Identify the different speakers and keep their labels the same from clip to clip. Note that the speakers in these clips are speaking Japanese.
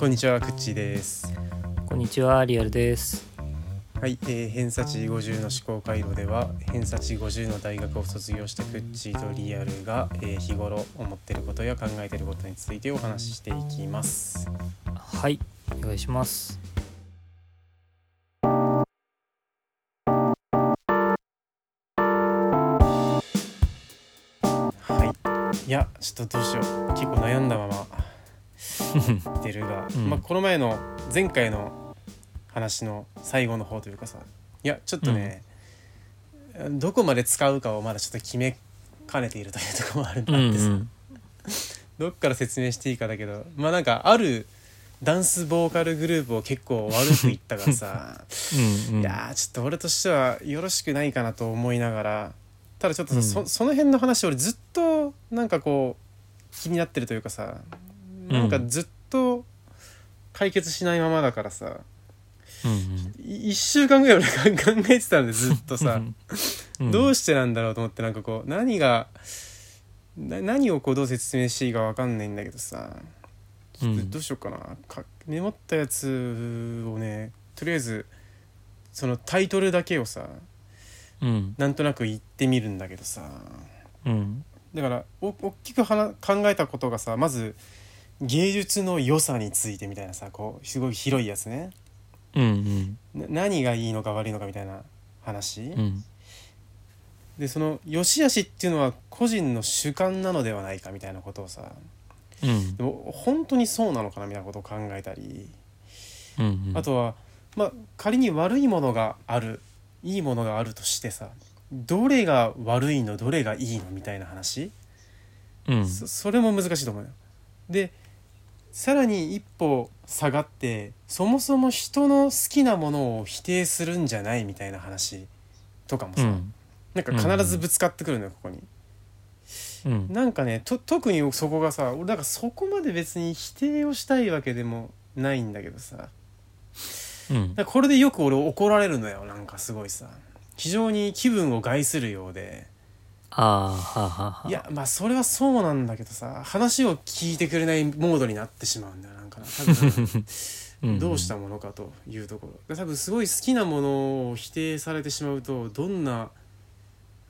Speaker 1: こんにちはくっちーです。
Speaker 2: こんにちは、リアルです。
Speaker 1: はい、えー、偏差値50の思考回路では偏差値50の大学を卒業したくっちーとリアルが、えー、日頃思ってることや考えてることについてお話ししていきます。
Speaker 2: はい、お願いします。
Speaker 1: はい。いやちょっとどうしよう。結構悩んだまま出るが、
Speaker 2: うん。
Speaker 1: まあこの前の前回の話の最後の方というかさいやちょっとね、どこまで使うかをまだちょっと決めかねているというところもあるんだってさ、
Speaker 2: うん。
Speaker 1: どっから説明していいかだけどまあなんかあるダンスボーカルグループを結構悪く言ったからさ
Speaker 2: うんうん。
Speaker 1: いやーちょっと俺としてはよろしくないかなと思いながらただちょっとさ、
Speaker 2: うん。
Speaker 1: そその辺の話俺ずっとなんかこう気になってるというかさなんかずっと解決しないままだからさ、
Speaker 2: うん
Speaker 1: い1週間ぐらい俺考えてたんでずっとさ、
Speaker 2: うん
Speaker 1: どうしてなんだろうと思ってなんかこう何がな何をこうどう説明していいか分かんないんだけどさ。ちょっと
Speaker 2: うん。
Speaker 1: どうしようかな、かメモったやつをねとりあえずそのタイトルだけをさ
Speaker 2: うん。
Speaker 1: なんとなく言ってみるんだけどさ。
Speaker 2: うん。
Speaker 1: だからお大きくはな考えたことがさまず芸術の良さについてみたいなさこうすごい広いやつね。
Speaker 2: うん
Speaker 1: な何がいいのか悪いのかみたいな話、
Speaker 2: うん。
Speaker 1: でその良し悪しっていうのは個人の主観なのではないかみたいなことをさ。
Speaker 2: うん。
Speaker 1: でも本当にそうなのかなみたいなことを考えたり、
Speaker 2: うん。
Speaker 1: あとはまあ仮に悪いものがあるいいものがあるとしてさどれが悪いのどれがいいのみたいな話、
Speaker 2: うん。
Speaker 1: そそれも難しいと思うよ。でさらに一歩下がってそもそも人の好きなものを否定するんじゃないみたいな話とかもさ、
Speaker 2: うん。
Speaker 1: なんか必ずぶつかってくるのよここに。
Speaker 2: うん。
Speaker 1: なんかねと特にそこがさ俺だからそこまで別に否定をしたいわけでもないんだけどさ。
Speaker 2: うん。
Speaker 1: これでよく俺怒られるのよなんかすごいさ。非常に気分を害するようで
Speaker 2: ああはあはあはい
Speaker 1: やまあそれはそうなんだけどさ話を聞いてくれないモードになってしまうんだよなんかな。多分
Speaker 2: うん。
Speaker 1: どうしたものかというところ。で多分すごい好きなものを否定されてしまうとどんな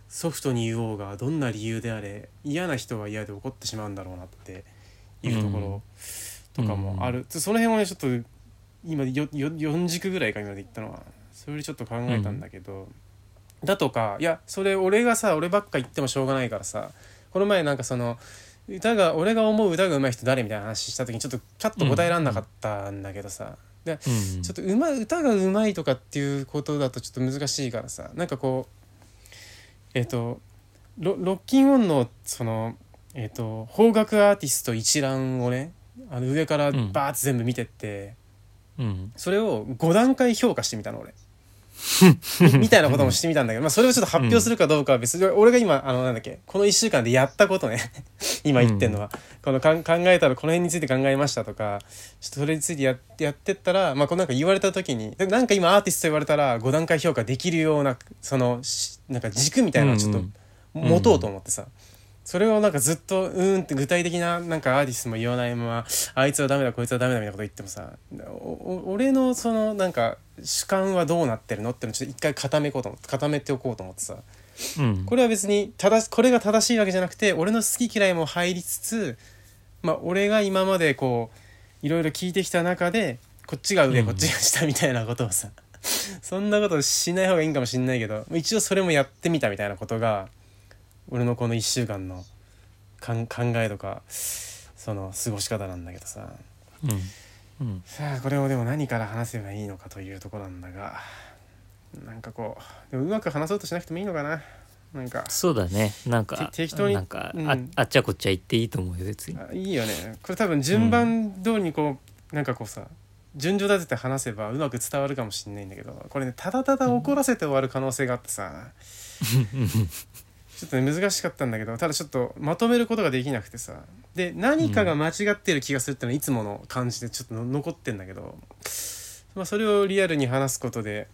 Speaker 1: ソフトに言おうがどんな理由であれ嫌な人は嫌で怒ってしまうんだろうなっていうところとかもある、その辺はねちょっと今よよ4軸ぐらいか今まで言ったのはそれでちょっと考えたんだけど、だとかいやそれ俺がさ俺ばっか言ってもしょうがないからさこの前なんかその歌が俺が思う歌が上手い人誰みたいな話した時にちょっとキャッと答えられなかったんだけどさ、で
Speaker 2: うん。
Speaker 1: ちょっとうま歌がうまいとかっていうことだとちょっと難しいからさなんかこうえっ、とロロッキンオンのそのえっ、と邦楽アーティスト一覧をねあの上からバーッと全部見てって、
Speaker 2: うん。
Speaker 1: それを5段階評価してみたの俺。み みたいなこともしてみたんだけど、まあ、それをちょっと発表するかどうかは別に、俺が今あのなんだっけこの1週間でやったことね。今言ってんのは、このかん考えたらこの辺について考えましたとかちょっとそれについてやってやってったら、まあ、こうなんか言われた時にでなんか今アーティスト言われたら5段階評価できるようなそのしなんか軸みたいなのをちょっと
Speaker 2: うん。
Speaker 1: 持とうと思ってさ、それをなんかずっとうーんって具体的ななんかアーティストも言わないままあいつはダメだこいつはダメだみたいなこと言ってもさおお俺のそのなんか主観はどうなってるのってのをちょっと一回固めこうと思って固めておこうと思ってさ
Speaker 2: うん。
Speaker 1: これは別に正しこれが正しいわけじゃなくて俺の好き嫌いも入りつつまあ俺が今までこういろいろ聞いてきた中でこっちが上、
Speaker 2: うん。
Speaker 1: こっちが下みたいなことをさそんなことしない方がいいんかもしんないけど一応それもやってみたみたいなことが俺のこの1週間の考えとかその過ごし方なんだけどさ。
Speaker 2: うん。うん。
Speaker 1: さあこれをでも何から話せばいいのかというところなんだがなんかこうでもうまく話そうとしなくてもいいのかな。なんか
Speaker 2: そうだね。なんか
Speaker 1: て適当に
Speaker 2: なんか、
Speaker 1: うん。
Speaker 2: ああっちゃこっちゃ言っていいと思うよ別に。
Speaker 1: あいいよね。これ多分順番通りにこう、なんかこうさ順序立てて話せばうまく伝わるかもしれないんだけどこれねただただ怒らせて終わる可能性があってさ、ちょっとね難しかったんだけどただちょっとまとめることができなくてさ。で何かが間違ってる気がするってのはいつもの感じでちょっとの残ってんだけど、まあ、それをリアルに話すことで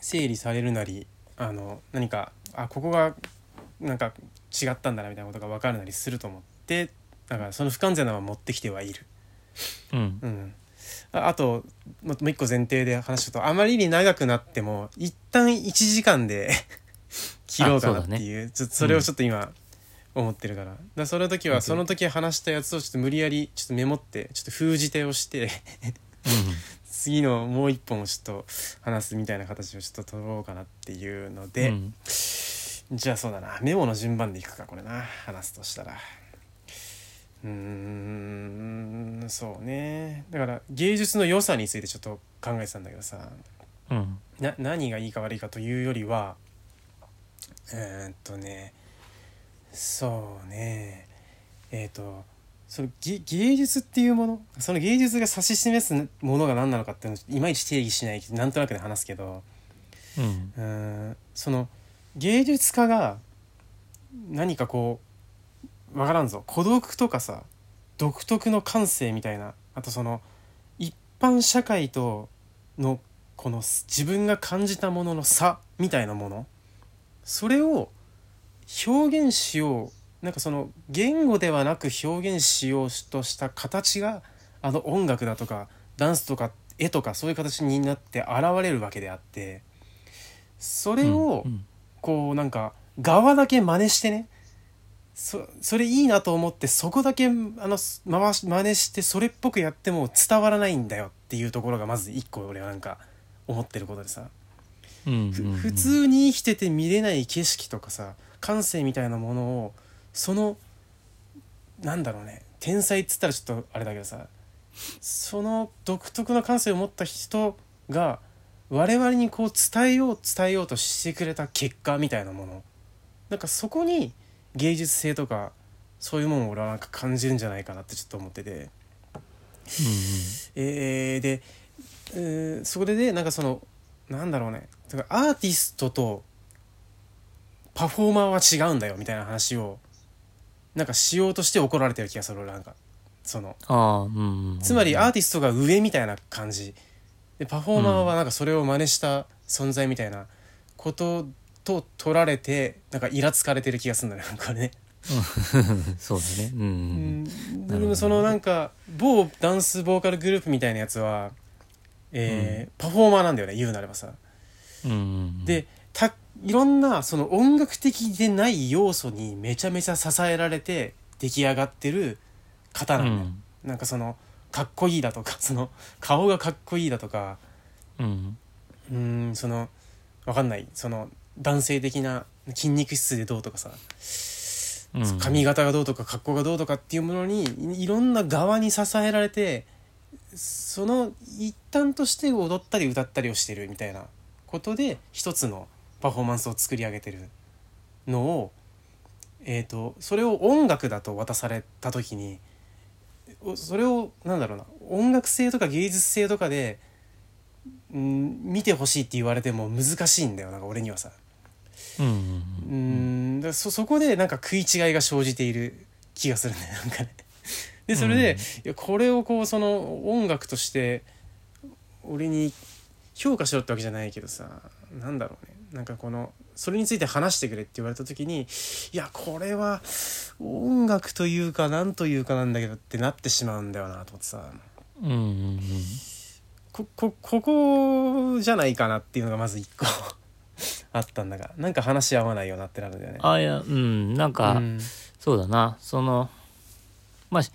Speaker 1: 整理されるなりあの何かあここがなんか違ったんだなみたいなことが分かるなりすると思ってだからその不完全なのは持ってきてはいる。
Speaker 2: うん。
Speaker 1: うん、ああとももう一個前提で話すとあまりに長くなっても一旦1時間で切ろうかなっていうちょっとそれをちょっと今思ってるから,、だからその時は
Speaker 2: うん
Speaker 1: その時話したやつをちょっと無理やりちょっとメモってちょっと封じ手をして 次のもう一本をちょっと話すみたいな形をちょっと取ろうかなっていうの
Speaker 2: うん
Speaker 1: で、
Speaker 2: うん。
Speaker 1: じゃあそうだな。メモの順番でいくかこれな。話すとしたら。うーんそうね。だから芸術の良さについてちょっと考えてたんだけどさ。
Speaker 2: うん。
Speaker 1: な何がいいか悪いかというよりはえーっとねそうね。えーっとそのげ芸術っていうものその芸術が指し示すものが何なのかっていうのをいまいち定義しないなんとなくで話すけど
Speaker 2: うん。
Speaker 1: うーんその芸術家が何かこうわからんぞ。孤独とかさ独特の感性みたいなあとその一般社会とのこの自分が感じたものの差みたいなものそれを表現しようなんかその言語ではなく表現しようとした形があの音楽だとかダンスとか絵とかそういう形になって現れるわけであってそれを
Speaker 2: うん。
Speaker 1: こうなんか側だけ真似してねそそれいいなと思ってそこだけあの回し真似してそれっぽくやっても伝わらないんだよっていうところがまず一個俺はなんか思ってることでさ、普通に生きてて見れない景色とかさ感性みたいなものをそのなんだろうね天才っつったらちょっとあれだけどさその独特な感性を持った人が我々にこう伝えよう伝えようとしてくれた結果みたいなもの。なんかそこに芸術性とかそういうものを俺はなんか感じるんじゃないかなってちょっと思ってて。えーで、えーそれでなんかそのなんだろうねだからアーティストとパフォーマーは違うんだよみたいな話をなんかしようとして怒られてる気がする俺なんか。その。
Speaker 2: ああうんうん。
Speaker 1: つまりアーティストが上みたいな感じ。でパフォーマーはなんかそれを真似した存在みたいなことと取られてなんかイラつかれてる気がするんだねなんかね。
Speaker 2: そうだね。うん
Speaker 1: うん。でもそのなんか某ダンスボーカルグループみたいなやつは、えーパフォーマーなんだよね言うなればさ。
Speaker 2: うんうん
Speaker 1: でたいろんなその音楽的でない要素にめちゃめちゃ支えられて出来上がってる方なんだよ。なんかそのかっこいいだとかその顔がかっこいいだとか。
Speaker 2: うん
Speaker 1: うーんそのわかんない。その男性的な筋肉質でどうとかさ。
Speaker 2: うん
Speaker 1: 髪型がどうとか格好がどうとかっていうものにいいろんな側に支えられてその一端として踊ったり歌ったりをしてるみたいなことで一つのパフォーマンスを作り上げてるのを、えー、とそれを音楽だと渡された時におそれをなんだろうな音楽性とか芸術性とかで、うん、見てほしいって言われても難しいんだよなんか俺にはさ。
Speaker 2: うん
Speaker 1: そそこでなんか食い違いが生じている気がするねなんかね。でそれで、
Speaker 2: うん
Speaker 1: これをこうその音楽として俺に評価しろってわけじゃないけどさなんだろうね。なんかこのそれについて話してくれって言われた時にいやこれは音楽というかなんというかなんだけどってなってしまうんだよなと思ってさ。
Speaker 2: うんうんうん。
Speaker 1: ここここじゃないかなっていうのがまず一個 あったんだがなんか話し合わないようになってなるんだよね。
Speaker 2: あいやうんなんか、
Speaker 1: うん。
Speaker 2: そうだな。そのまあし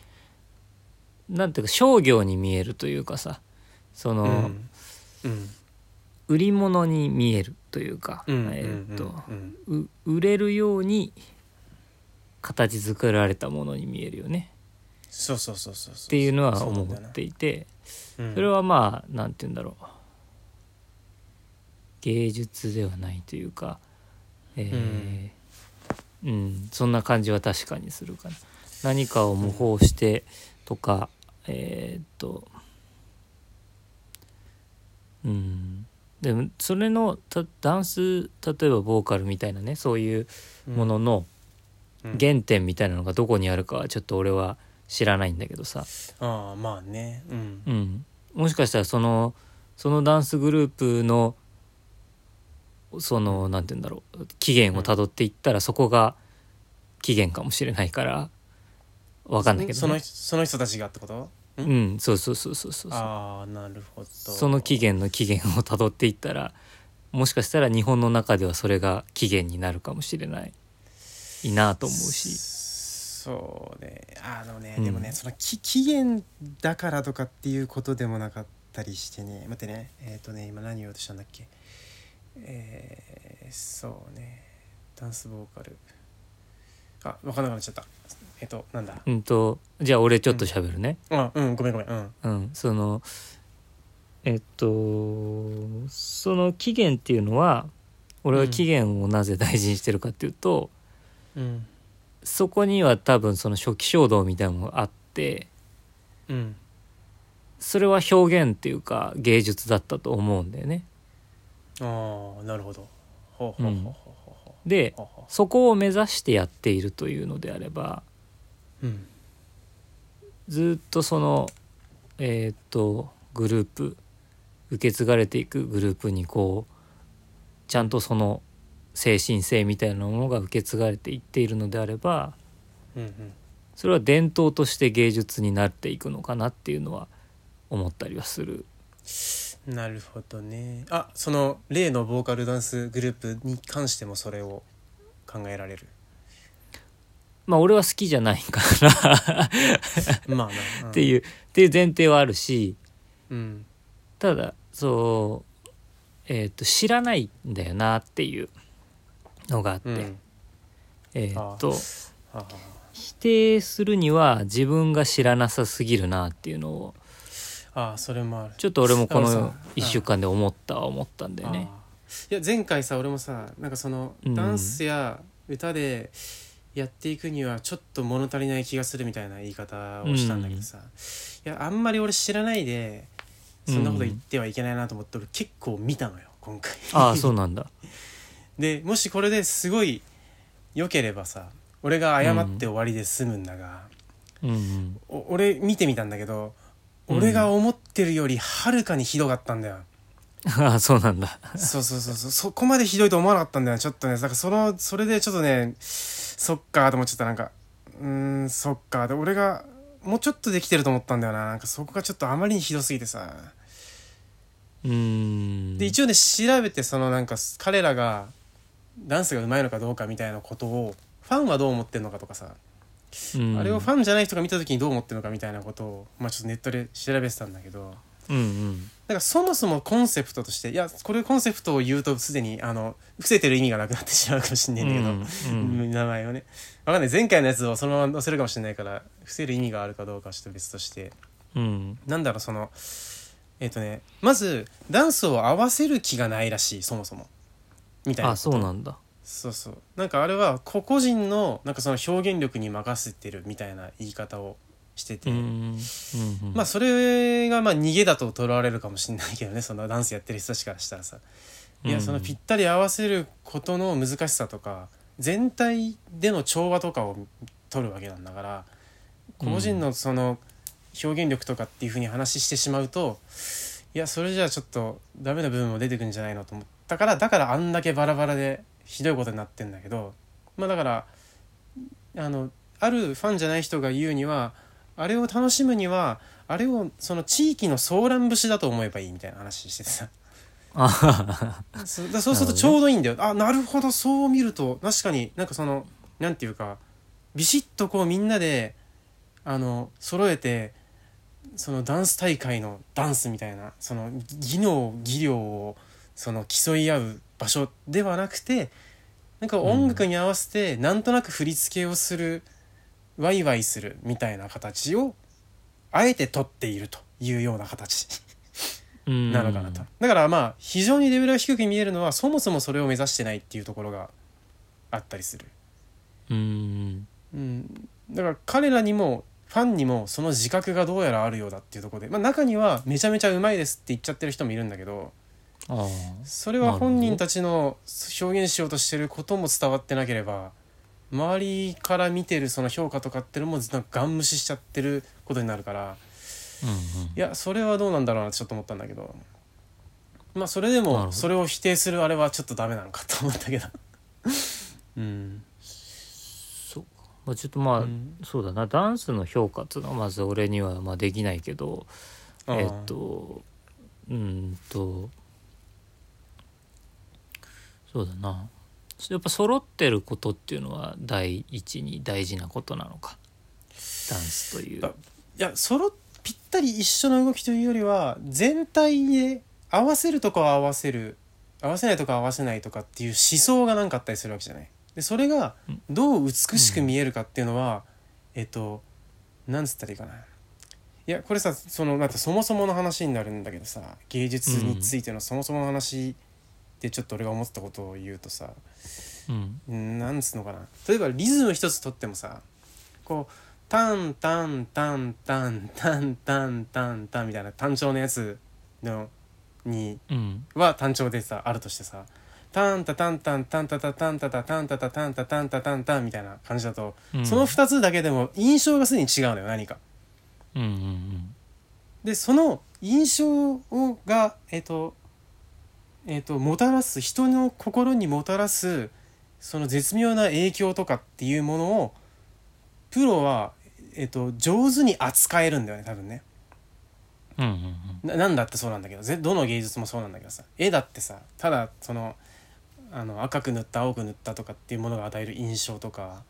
Speaker 2: なんていうか商業に見えるというかさその、
Speaker 1: うんうん
Speaker 2: 売り物に見えるというか、
Speaker 1: うん
Speaker 2: えーっと、売れるように形作られたものに見えるよね。
Speaker 1: そうそうそうそう
Speaker 2: っていうのは思っていて
Speaker 1: うん。
Speaker 2: それはまあなんて言うんだろう。芸術ではないというかえーうん、そんな感じは確かにするかな。何かを模倣してとかえーっとうん。でもそれのたダンス例えばボーカルみたいなねそういうものの
Speaker 1: うん。
Speaker 2: 原点みたいなのがどこにあるかはちょっと俺は知らないんだけどさ、
Speaker 1: ああまあね。うん。
Speaker 2: うん、もしかしたらそのそのダンスグループのそのなんて言うんだろう起源をたどっていったらそこが起源かもしれないからわかんないけど、ね、
Speaker 1: そのその人たちがってこと？
Speaker 2: うんそうそうそうそうそう
Speaker 1: ああなるほど。
Speaker 2: その起源の起源をたどっていったらもしかしたら日本の中ではそれが起源になるかもしれないいいなと思うし。
Speaker 1: そうね。あのね、
Speaker 2: うん。
Speaker 1: でもねそのき起源だからとかっていうことでもなかったりしてね。待ってね。えっ、とね今何言おうとしたんだっけ？えー、そうね。ダンスボーカル。あ分かんなくなっちゃったえっ、となんだ？
Speaker 2: うんとじゃあ俺ちょっと喋るね、
Speaker 1: あうんごめんごめん。うん。
Speaker 2: うん、そのえっとその起源っていうのは俺は起源をなぜ大事にしてるかっていうと、
Speaker 1: うん。
Speaker 2: そこには多分その初期衝動みたいなのがあって
Speaker 1: うん。
Speaker 2: それは表現っていうか芸術だったと思うんだよね。
Speaker 1: ああなるほど。ほうほうほうほうほうほう。
Speaker 2: で
Speaker 1: ほうほ
Speaker 2: そこを目指してやっているというのであれば
Speaker 1: うん。
Speaker 2: ずっとそのえーっとグループ受け継がれていくグループにこうちゃんとその精神性みたいなものが受け継がれていっているのであれば
Speaker 1: うんうん
Speaker 2: それは伝統として芸術になっていくのかなっていうのは思ったりはする。
Speaker 1: なるほどね。あその例のボーカルダンスグループに関してもそれを考えられる。
Speaker 2: まあ俺は好きじゃないから。
Speaker 1: まあ
Speaker 2: っていうっていう前提はあるし。
Speaker 1: うん。
Speaker 2: ただそうえーっと知らないんだよなっていうのがあって、
Speaker 1: うん。
Speaker 2: えーっと
Speaker 1: はあは
Speaker 2: 否定するには自分が知らなさすぎるなっていうのを。
Speaker 1: ああそれもある。
Speaker 2: ちょっと俺もこの
Speaker 1: だからさ
Speaker 2: 1週間で思ったは思ったんだよね。
Speaker 1: いや前回さ俺もさなんかその
Speaker 2: うん。
Speaker 1: ダンスや歌でやっていくにはちょっと物足りない気がするみたいな言い方をしたんだけどさ、いやあんまり俺知らないでそんなこと言ってはいけないなと思って俺結構見たのよ今回。
Speaker 2: ああそうなんだ。
Speaker 1: でもしこれですごい良ければさ俺が謝って終わりで済むんだが、
Speaker 2: うん
Speaker 1: 俺見てみたんだけど
Speaker 2: うん。
Speaker 1: 俺が思ってるよりはるかにひどかったんだよ、
Speaker 2: ああそうなんだ。
Speaker 1: そうそうそうそう。そこまでひどいと思わなかったんだよちょっとね。だからそのそれでちょっとねそっかと思っちゃったなんか。うーんそっかで俺がもうちょっとできてると思ったんだよな。なんかそこがちょっとあまりにひどすぎてさ。
Speaker 2: うーん。
Speaker 1: で一応ね調べてそのなんか彼らがダンスが上手いのかどうかみたいなことをファンはどう思ってるのかとかさ、
Speaker 2: うん。
Speaker 1: あれをファンじゃない人が見た時にどう思ってるのかみたいなことを、まあ、ちょっとネットで調べてたんだけど
Speaker 2: うんうん。
Speaker 1: だからそもそもコンセプトとしていやこれコンセプトを言うとすでにあの伏せてる意味がなくなってしまうかもしんないんだけど、
Speaker 2: うんうん。
Speaker 1: 名前をね。わかんない。前回のやつをそのまま載せるかもしれないから伏せる意味があるかどうかはちょっと別として。
Speaker 2: うん。
Speaker 1: なんだろうそのえっ、とねまずダンスを合わせる気がないらしいそもそも。みたいな
Speaker 2: あそうなんだ。
Speaker 1: そうそう。なんかあれは個々人のなんかその表現力に任せてるみたいな言い方をしてて、まあそれがまあ逃げだと取られるかもしれないけどね。そのダンスやってる人たちからしたらさ。いや
Speaker 2: うん。
Speaker 1: そのぴったり合わせることの難しさとか全体での調和とかを取るわけなんだから個々人のその表現力とかっていうふうに話してしまうといやそれじゃあちょっとダメな部分も出てくるんじゃないのと思ったからだからあんだけバラバラでひどいことになってんだけどまあだからあのあるファンじゃない人が言うにはあれを楽しむにはあれをその地域のソーラン節だと思えばいいみたいな話しててさそそうするとちょうどいいんだよ、あなるほどそう見ると。確かになんかそのなんていうかビシッとこうみんなであの揃えてそのダンス大会のダンスみたいなその技能技量をその競い合う場所ではなくてなんか音楽に合わせてなんとなく振り付けをする、ワイワイするみたいな形をあえて取っているというような形。
Speaker 2: うん。
Speaker 1: なのかなと、だからまあ非常にレベルが低く見えるのはそもそもそれを目指してないっていうところがあったりする、
Speaker 2: うん。
Speaker 1: うん、だから彼らにもファンにもその自覚がどうやらあるようだっていうところで、まあ、中にはめちゃめちゃうまいですって言っちゃってる人もいるんだけど
Speaker 2: ああ。
Speaker 1: それは本人たちの表現しようとしてることも伝わってなければ周りから見てるその評価とかっていうのもなんかガン無視しちゃってることになるから
Speaker 2: うんうん。
Speaker 1: いやそれはどうなんだろうなってちょっと思ったんだけど。まあそれでもそれを否定するあれはちょっとダメなのかと思ったけど。うん。
Speaker 2: そうか。まあ、ちょっとまあ、
Speaker 1: うん。
Speaker 2: そうだな。ダンスの評価っていうのはまず俺にはまあできないけどえっとうーんとそうだなやっぱ揃ってることっていうのは第一に大事なことなのか？ダンスという
Speaker 1: だ。いやそろぴったり一緒の動きというよりは全体で合わせるとこは合わせる合わせないとこは合わせないとかっていう思想が何かあったりするわけじゃない。でそれが
Speaker 2: うん
Speaker 1: どう美しく見えるかっていうのは、えっとなんつったらいいかないやこれさそのなんかそもそもの話になるんだけどさ芸術についてのそもそもの話でちょっと俺が思ったことを言うとさ、
Speaker 2: うん。
Speaker 1: なんつうのかな。例えばリズム一つとってもさこうタンタンタンタンタンタンタンタンみたいな単調のやつのに
Speaker 2: うん。
Speaker 1: は単調でさあるとしてさタンタタンタンタンタタタンタタタンタタタンタタンタタンタンみたいな感じだと、
Speaker 2: うん。
Speaker 1: その2つだけでも印象がすでに違うのよ何か。でその印象をがえっ、とえっ、ともたらす人の心にもたらすその絶妙な影響とかっていうものをプロは、えっと上手に扱えるんだよね多分ね。
Speaker 2: うんうんうん。
Speaker 1: ななんだってそうなんだけど。ぜどの芸術もそうなんだけどさ。絵だってさただそのあの赤く塗った青く塗ったとかっていうものが与える印象とか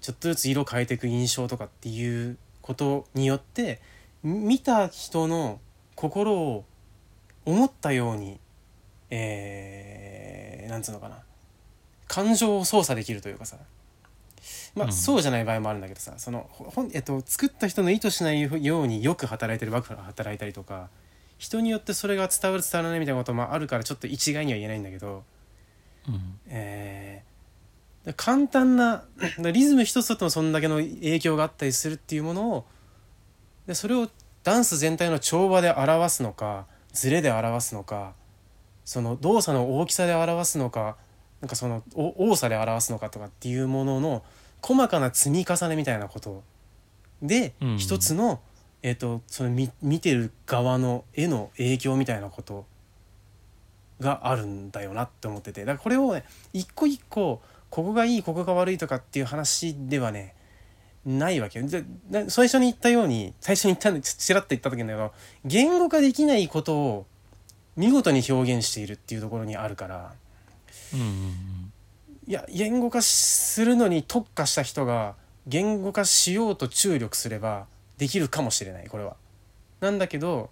Speaker 1: ちょっとずつ色変えていく印象とかっていうことによってみ見た人の心を思ったようにえー、なんつうのかな。感情を操作できるというかさ。まあ、
Speaker 2: うん。
Speaker 1: そうじゃない場合もあるんだけどさ。そのほほん、えっと、作った人の意図しないようによく働いてるバクが働いたりとか人によってそれが伝わる伝わらないみたいなこともあるからちょっと一概には言えないんだけど、
Speaker 2: うん。
Speaker 1: えー簡単なリズム一つとってもそんだけの影響があったりするっていうものをでそれをダンス全体の調和で表すのかズレで表すのかその動作の大きさで表すのかなんかそのお多さで表すのかとかっていうものの細かな積み重ねみたいなことで
Speaker 2: うん。
Speaker 1: 一つの、えー、とその見見てる側の絵の影響みたいなことがあるんだよなって思ってて。だからこれをね一個一個ここがいいここが悪いとかっていう話ではねないわけよ。最初に言ったように最初に言ったんでちちらっと言った時だけど言語化できないことを見事に表現しているっていうところにあるから
Speaker 2: うんうん
Speaker 1: いや言語化するのに特化した人が言語化しようと注力すればできるかもしれないこれは。なんだけど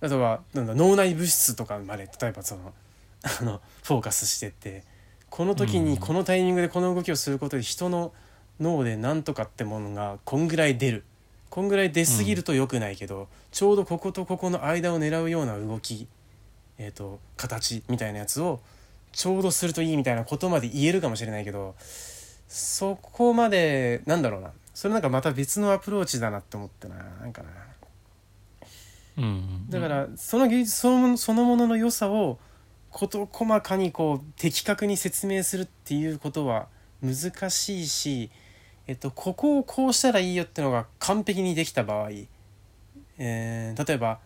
Speaker 1: あとはなんだ脳内物質とかまで例えばその あのフォーカスしてってこの時
Speaker 2: うん
Speaker 1: にこのタイミングでこの動きをすることで人の脳で何とかってものがこんぐらい出るこんぐらい出過ぎると良くないけど、ちょうどこことここの間を狙うような動き、えー、と形みたいなやつをちょうどするといいみたいなことまで言えるかもしれないけどそこまでなんだろうな。それなんかまた別のアプローチだなって思ってな。なんかな。
Speaker 2: うんうん
Speaker 1: だからその芸術そのものそのものの良さを事細かにこう的確に説明するっていうことは難しいし、えっと、ここをこうしたらいいよってのが完璧にできた場合、えー例えば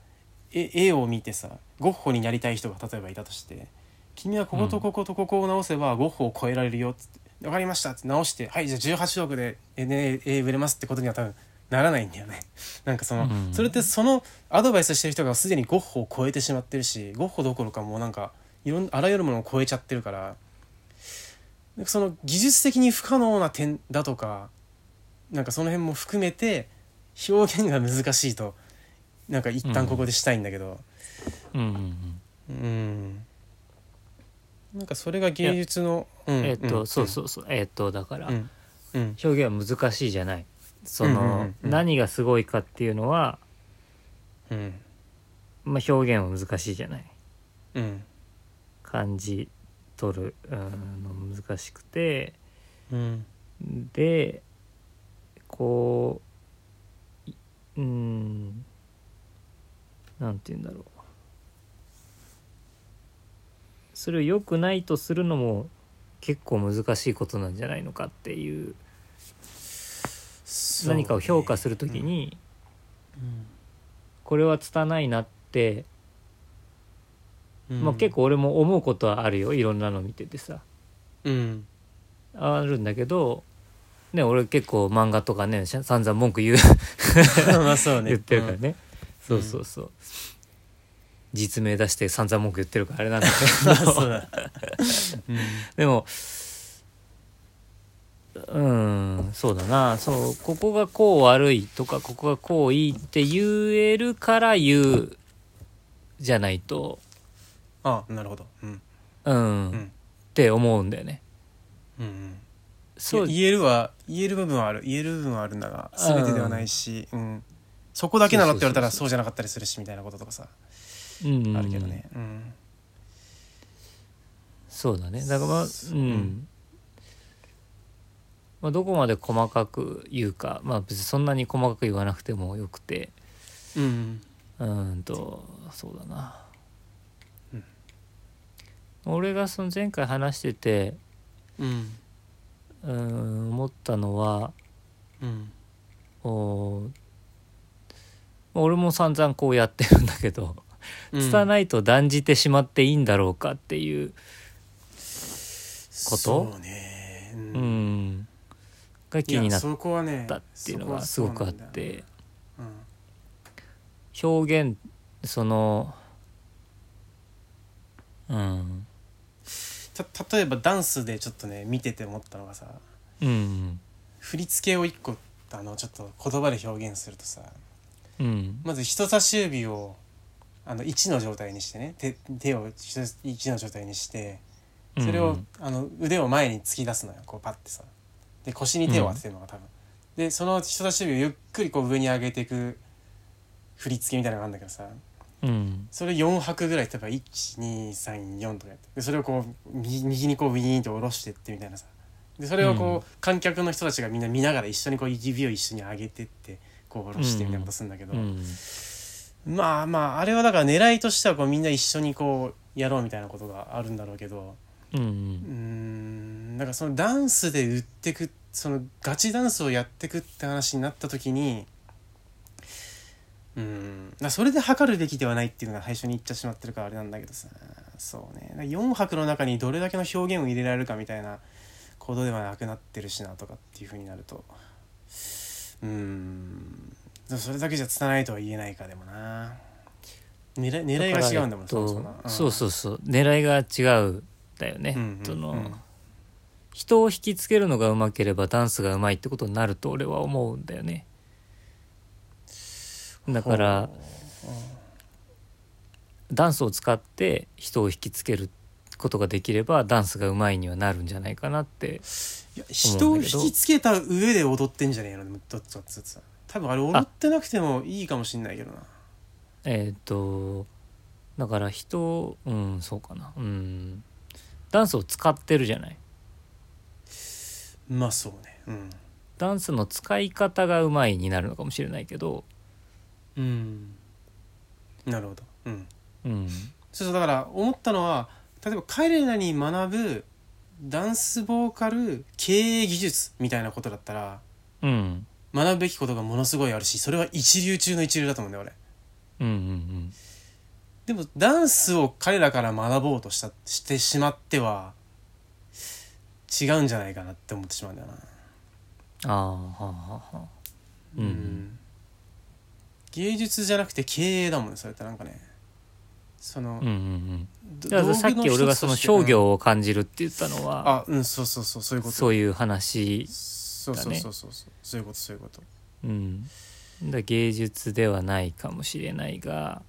Speaker 1: 絵絵を見てさゴッホになりたい人が例えばいたとして「君はこことこことここを直せばゴッホを超えられるよ」っつって「分かりました」って直して「はいじゃあ18億で絵、売れます」ってことには多分ならないんだよね。なんかその、
Speaker 2: うん
Speaker 1: それってそのアドバイスしてる人がすでにゴッホを超えてしまってるしゴッホどころかもうなんかいろんあらゆるものを超えちゃってるからなんかその技術的に不可能な点だとかなんかその辺も含めて表現が難しいとなんか一旦ここでしたいんだけど。
Speaker 2: うんうんうん
Speaker 1: うん、なんかそれが芸術のうん
Speaker 2: えっと、
Speaker 1: ん。
Speaker 2: そうそうそう。えっとだから、
Speaker 1: うんうん。
Speaker 2: 表現は難しいじゃない。その、
Speaker 1: うんうんうんうん。
Speaker 2: 何がすごいかっていうのは、
Speaker 1: うん。
Speaker 2: まあ、表現は難しいじゃない。
Speaker 1: うん。
Speaker 2: 感じ取るうんの難しくて。
Speaker 1: うん。
Speaker 2: でこういうんなんて言うんだろう。それを良くないとするのも結構難しいことなんじゃないのかっていう。
Speaker 1: ね。
Speaker 2: 何かを評価するときに
Speaker 1: うん。
Speaker 2: これは拙いなって、
Speaker 1: うん。
Speaker 2: まあ、結構俺も思うことはあるよいろんなの見ててさ。
Speaker 1: うん。
Speaker 2: あるんだけどね俺結構漫画とかねしゃ散々文句言う。
Speaker 1: まあそうね。
Speaker 2: 言ってるからね、そうそうそう。実名出して散々文句言ってるからあれなんだけ
Speaker 1: うん、
Speaker 2: どでもうんそうだな。そうここがこう悪いとかここがこういいって言えるから言うじゃないと
Speaker 1: あなるほど。うん。
Speaker 2: うん、
Speaker 1: うん。
Speaker 2: って思うんだよね。
Speaker 1: うんうん。
Speaker 2: そう。
Speaker 1: 言えるは言える部分はある。言える部分はあるんだが全てではないし、うん、そこだけなのって言われたら
Speaker 2: そう
Speaker 1: じゃなかったりするしみたいなこととかさ、
Speaker 2: うん
Speaker 1: あるけどね、うん、
Speaker 2: そうだね。だからまあう。
Speaker 1: ん。
Speaker 2: ん、まあ、どこまで細かく言うか。まあ別にそんなに細かく言わなくてもよくて。
Speaker 1: うん
Speaker 2: うーんとそうだな、
Speaker 1: うん
Speaker 2: 俺がその前回話してて
Speaker 1: うん
Speaker 2: うーん思ったのは
Speaker 1: うん。
Speaker 2: お俺も散々こうやってるんだけど
Speaker 1: うん。
Speaker 2: 拙いと断じてしまっていいんだろうかっていうこと？
Speaker 1: そうね。う
Speaker 2: うん。んが気になっ
Speaker 1: いやそこはね
Speaker 2: たっていうのがす
Speaker 1: そ
Speaker 2: ごくあっ
Speaker 1: こはそうなんだよ
Speaker 2: て
Speaker 1: うん。
Speaker 2: 表現そのうん。
Speaker 1: た例えばダンスでちょっとね見てて思ったのがさ
Speaker 2: うん。
Speaker 1: 振り付けを一個あのちょっと言葉で表現するとさ
Speaker 2: うん。
Speaker 1: まず人差し指をあの1の状態にしてね手手を1の状態にしてそれを、
Speaker 2: うん
Speaker 1: あの腕を前に突き出すのよこうパッてさ。で腰に手を当ててるのが多分、でその人差し指をゆっくりこう上に上げていく振り付けみたいなのがあるんだけどさ
Speaker 2: うん。
Speaker 1: それ4拍ぐらい例えば1234とかやって。でそれをこう右右にこうウィーンと下ろしてってみたいなさ。でそれをこう、
Speaker 2: うん。
Speaker 1: 観客の人たちがみんな見ながら一緒にこう指を一緒に上げてってこう下ろしてみたいなことするんだけど、
Speaker 2: うん。
Speaker 1: まあまああれはだから狙いとしてはこうみんな一緒にこうやろうみたいなことがあるんだろうけど。
Speaker 2: うん。
Speaker 1: うーん。だからそのダンスで売ってくそのガチダンスをやってくって話になった時にうーん。だそれで測るべきではないっていうのが最初に言っちゃしまってるからあれなんだけどさ。そうね。だから4拍の中にどれだけの表現を入れられるかみたいなことではなくなってるしなとかっていうふうになると。うーん。それだけじゃ拙いとは言えないかでもな。狙い狙いが違うんだもん
Speaker 2: えっとそうそうそう。狙いが違うだよね、
Speaker 1: うんうん
Speaker 2: その、
Speaker 1: うん
Speaker 2: 人を引きつけるのがうまければダンスがうまいってことになると俺は思うんだよねだからダンスを使って人を引きつけることができればダンスがうまいにはなるんじゃないかなって
Speaker 1: いや人を引きつけた上で踊ってんじゃねえの？どっちかっつ多分あれ踊ってなくてもいいかもしんないけどな。
Speaker 2: えっ、とだから人うんそうかな。うん。ダンスを使ってるじゃない？
Speaker 1: まあそうね。うん。
Speaker 2: ダンスの使い方がうまいになるのかもしれないけど
Speaker 1: うん。なるほど。うん。
Speaker 2: うん。
Speaker 1: そうそうだから思ったのは例えば彼らに学ぶダンスボーカル経営技術みたいなことだったら
Speaker 2: うん。
Speaker 1: 学ぶべきことがものすごいあるしそれは一流中の一流だと思うんだよ俺。
Speaker 2: うんうん
Speaker 1: でもダンスを彼らから学ぼうとしたしてしまっては違うんじゃないかなって思ってしまうんだよな。
Speaker 2: ああはあはあはあうん
Speaker 1: 芸術じゃなくて経営だもんねそれってなんかね。その、
Speaker 2: うんうんうん。
Speaker 1: ど
Speaker 2: だからさっき俺がその商業を感じるって言ったの
Speaker 1: うん。
Speaker 2: は
Speaker 1: あうんそうそうそうそういうこと。
Speaker 2: そういう話
Speaker 1: そうそうそうそうそうそういうことそういうこと。
Speaker 2: うん。だ芸術ではないかもしれないが、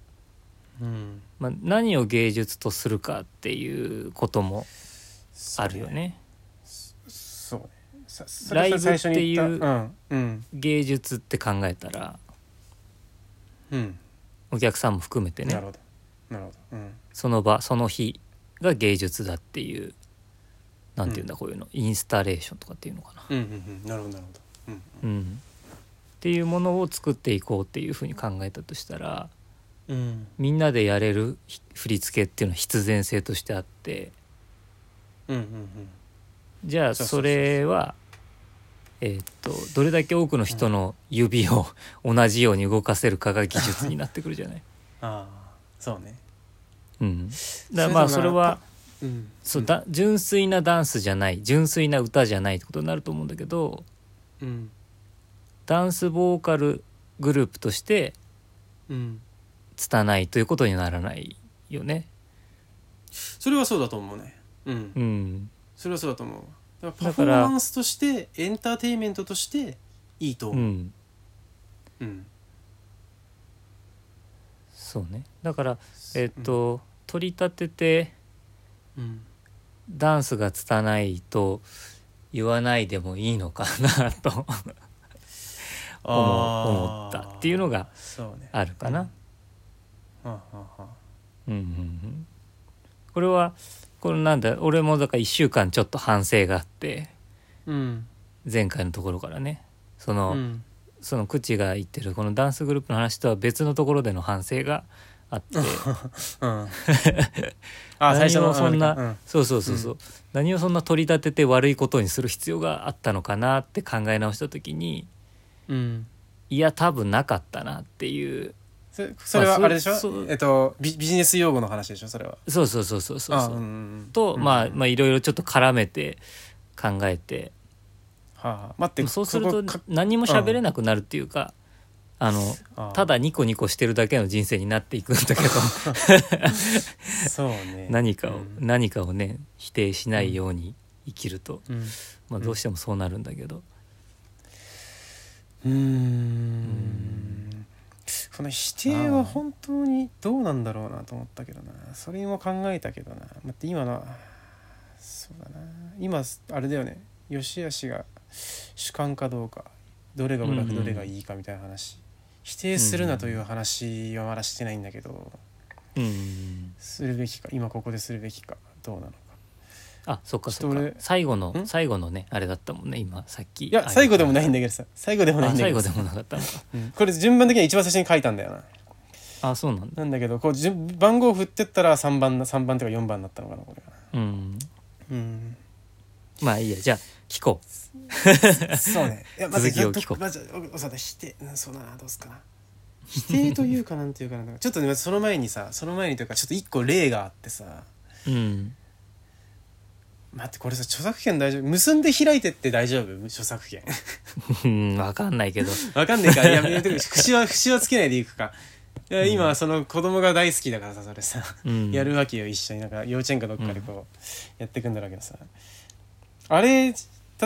Speaker 1: うん。
Speaker 2: まあ、何を芸術とするかっていうこともあるよね。
Speaker 1: そうそ
Speaker 2: ライブっていう芸術って考えたら
Speaker 1: うん。
Speaker 2: お客さんも含めてね。
Speaker 1: なるほど。なるほど。うん。
Speaker 2: その場その日が芸術だっていうなんていうんだ、こういうの。インスタレーションとかっていうのかな、
Speaker 1: うんうんうん。なるほどなるほど。うん
Speaker 2: うん、っていうものを作っていこうっていうふうに考えたとしたら
Speaker 1: うん。
Speaker 2: みんなでやれるひ振り付けっていうのは必然性としてあって。
Speaker 1: うんうん
Speaker 2: じゃあ
Speaker 1: そうそうそう。
Speaker 2: それはえーっとどれだけ多くの人の指を 同じように動かせるかが技術になってくるじゃない？
Speaker 1: ああそうね。
Speaker 2: うん、だからまあそれは
Speaker 1: うん。
Speaker 2: そうだ純粋なダンスじゃない純粋な歌じゃないってことになると思うんだけど
Speaker 1: うん。
Speaker 2: ダンスボーカルグループとして
Speaker 1: うん。
Speaker 2: 拙いということにならないよね。
Speaker 1: それはそうだと思うね。うん。
Speaker 2: うん、
Speaker 1: それはそうだと思うだからパフォーマンスとしてエンターテインメントとしていいと思う、
Speaker 2: うん、
Speaker 1: うん。
Speaker 2: そうね。だからえっと、取り立てて
Speaker 1: うん。
Speaker 2: ダンスが拙いと言わないでもいいのかなと思思ったっていうのがあるかな。うんうんうん、これはこれなんだ俺もだから1週間ちょっと反省があって
Speaker 1: うん。
Speaker 2: 前回のところからね。その、
Speaker 1: うん。
Speaker 2: その口が言ってるこのダンスグループの話とは別のところでの反省があって。
Speaker 1: うん。あ 最初の
Speaker 2: 何をそんな
Speaker 1: うん。
Speaker 2: そうそうそうそう、何をそんな取り立てて悪いことにする必要があったのかなって考え直した時に
Speaker 1: うん。
Speaker 2: いや多分なかったなっていう
Speaker 1: それはあれでしょ、えっとビビジネス用語の話でしょ？それは。
Speaker 2: そうそうそうそうそうそう。と、
Speaker 1: うん
Speaker 2: まあまあいろいろちょっと絡めて考えて。
Speaker 1: はあはあ。待って
Speaker 2: そうすると何も喋れなくなるっていうか、あのただニコニコしてるだけの人生になっていくんだけど。
Speaker 1: そうね。
Speaker 2: 何かを、
Speaker 1: うん。
Speaker 2: 何かをね否定しないように生きると、
Speaker 1: うん。
Speaker 2: まあ、どうしてもそうなるんだけど、
Speaker 1: うーんこの否定は本当にどうなんだろうなと思ったけどな。それも考えたけどな。待って今のそうだな。今あれだよね。良し悪しが主観かどうか。どれが裏
Speaker 2: うんうん。
Speaker 1: どれがいいかみたいな話、否定するなという話はまだしてないんだけど、
Speaker 2: うん、
Speaker 1: するべきか。今ここでするべきか。どうなのか
Speaker 2: あそっかそっか。最後の
Speaker 1: ん？
Speaker 2: 最後のねあれだったもんね今さっき。
Speaker 1: いや最後でもないん
Speaker 2: だ
Speaker 1: だけどさ。最後でもないんだけどさ。
Speaker 2: 最後でもなかったのか。
Speaker 1: うん。これ順番的には一番最初に書いたんだよな。
Speaker 2: あそうなんだ。
Speaker 1: なんだけどこう順番号振ってったら3番な3番とか4番になったのかなこれは
Speaker 2: うん。
Speaker 1: うん。
Speaker 2: まあいいやじゃあ聞こ
Speaker 1: そうね。いやまず
Speaker 2: 続きを聞こう。
Speaker 1: まずおそうだ否定うんそうだな。どうすかな？否定というかなんていうかなちょっとねその前にさその前にというかちょっと一個例があってさ。
Speaker 2: ううん
Speaker 1: 待ってこれさ著作権大丈夫？結んで開いてって大丈夫？著作権。
Speaker 2: うんわかんないけど。
Speaker 1: わかんないか？らや めて節は節はつけないでいくか。いや今その子供が大好きだからさそれさ
Speaker 2: うん。
Speaker 1: やるわけよ一緒に。なんか幼稚園かどっかでこうやっていくんだろうけどさ、あれ例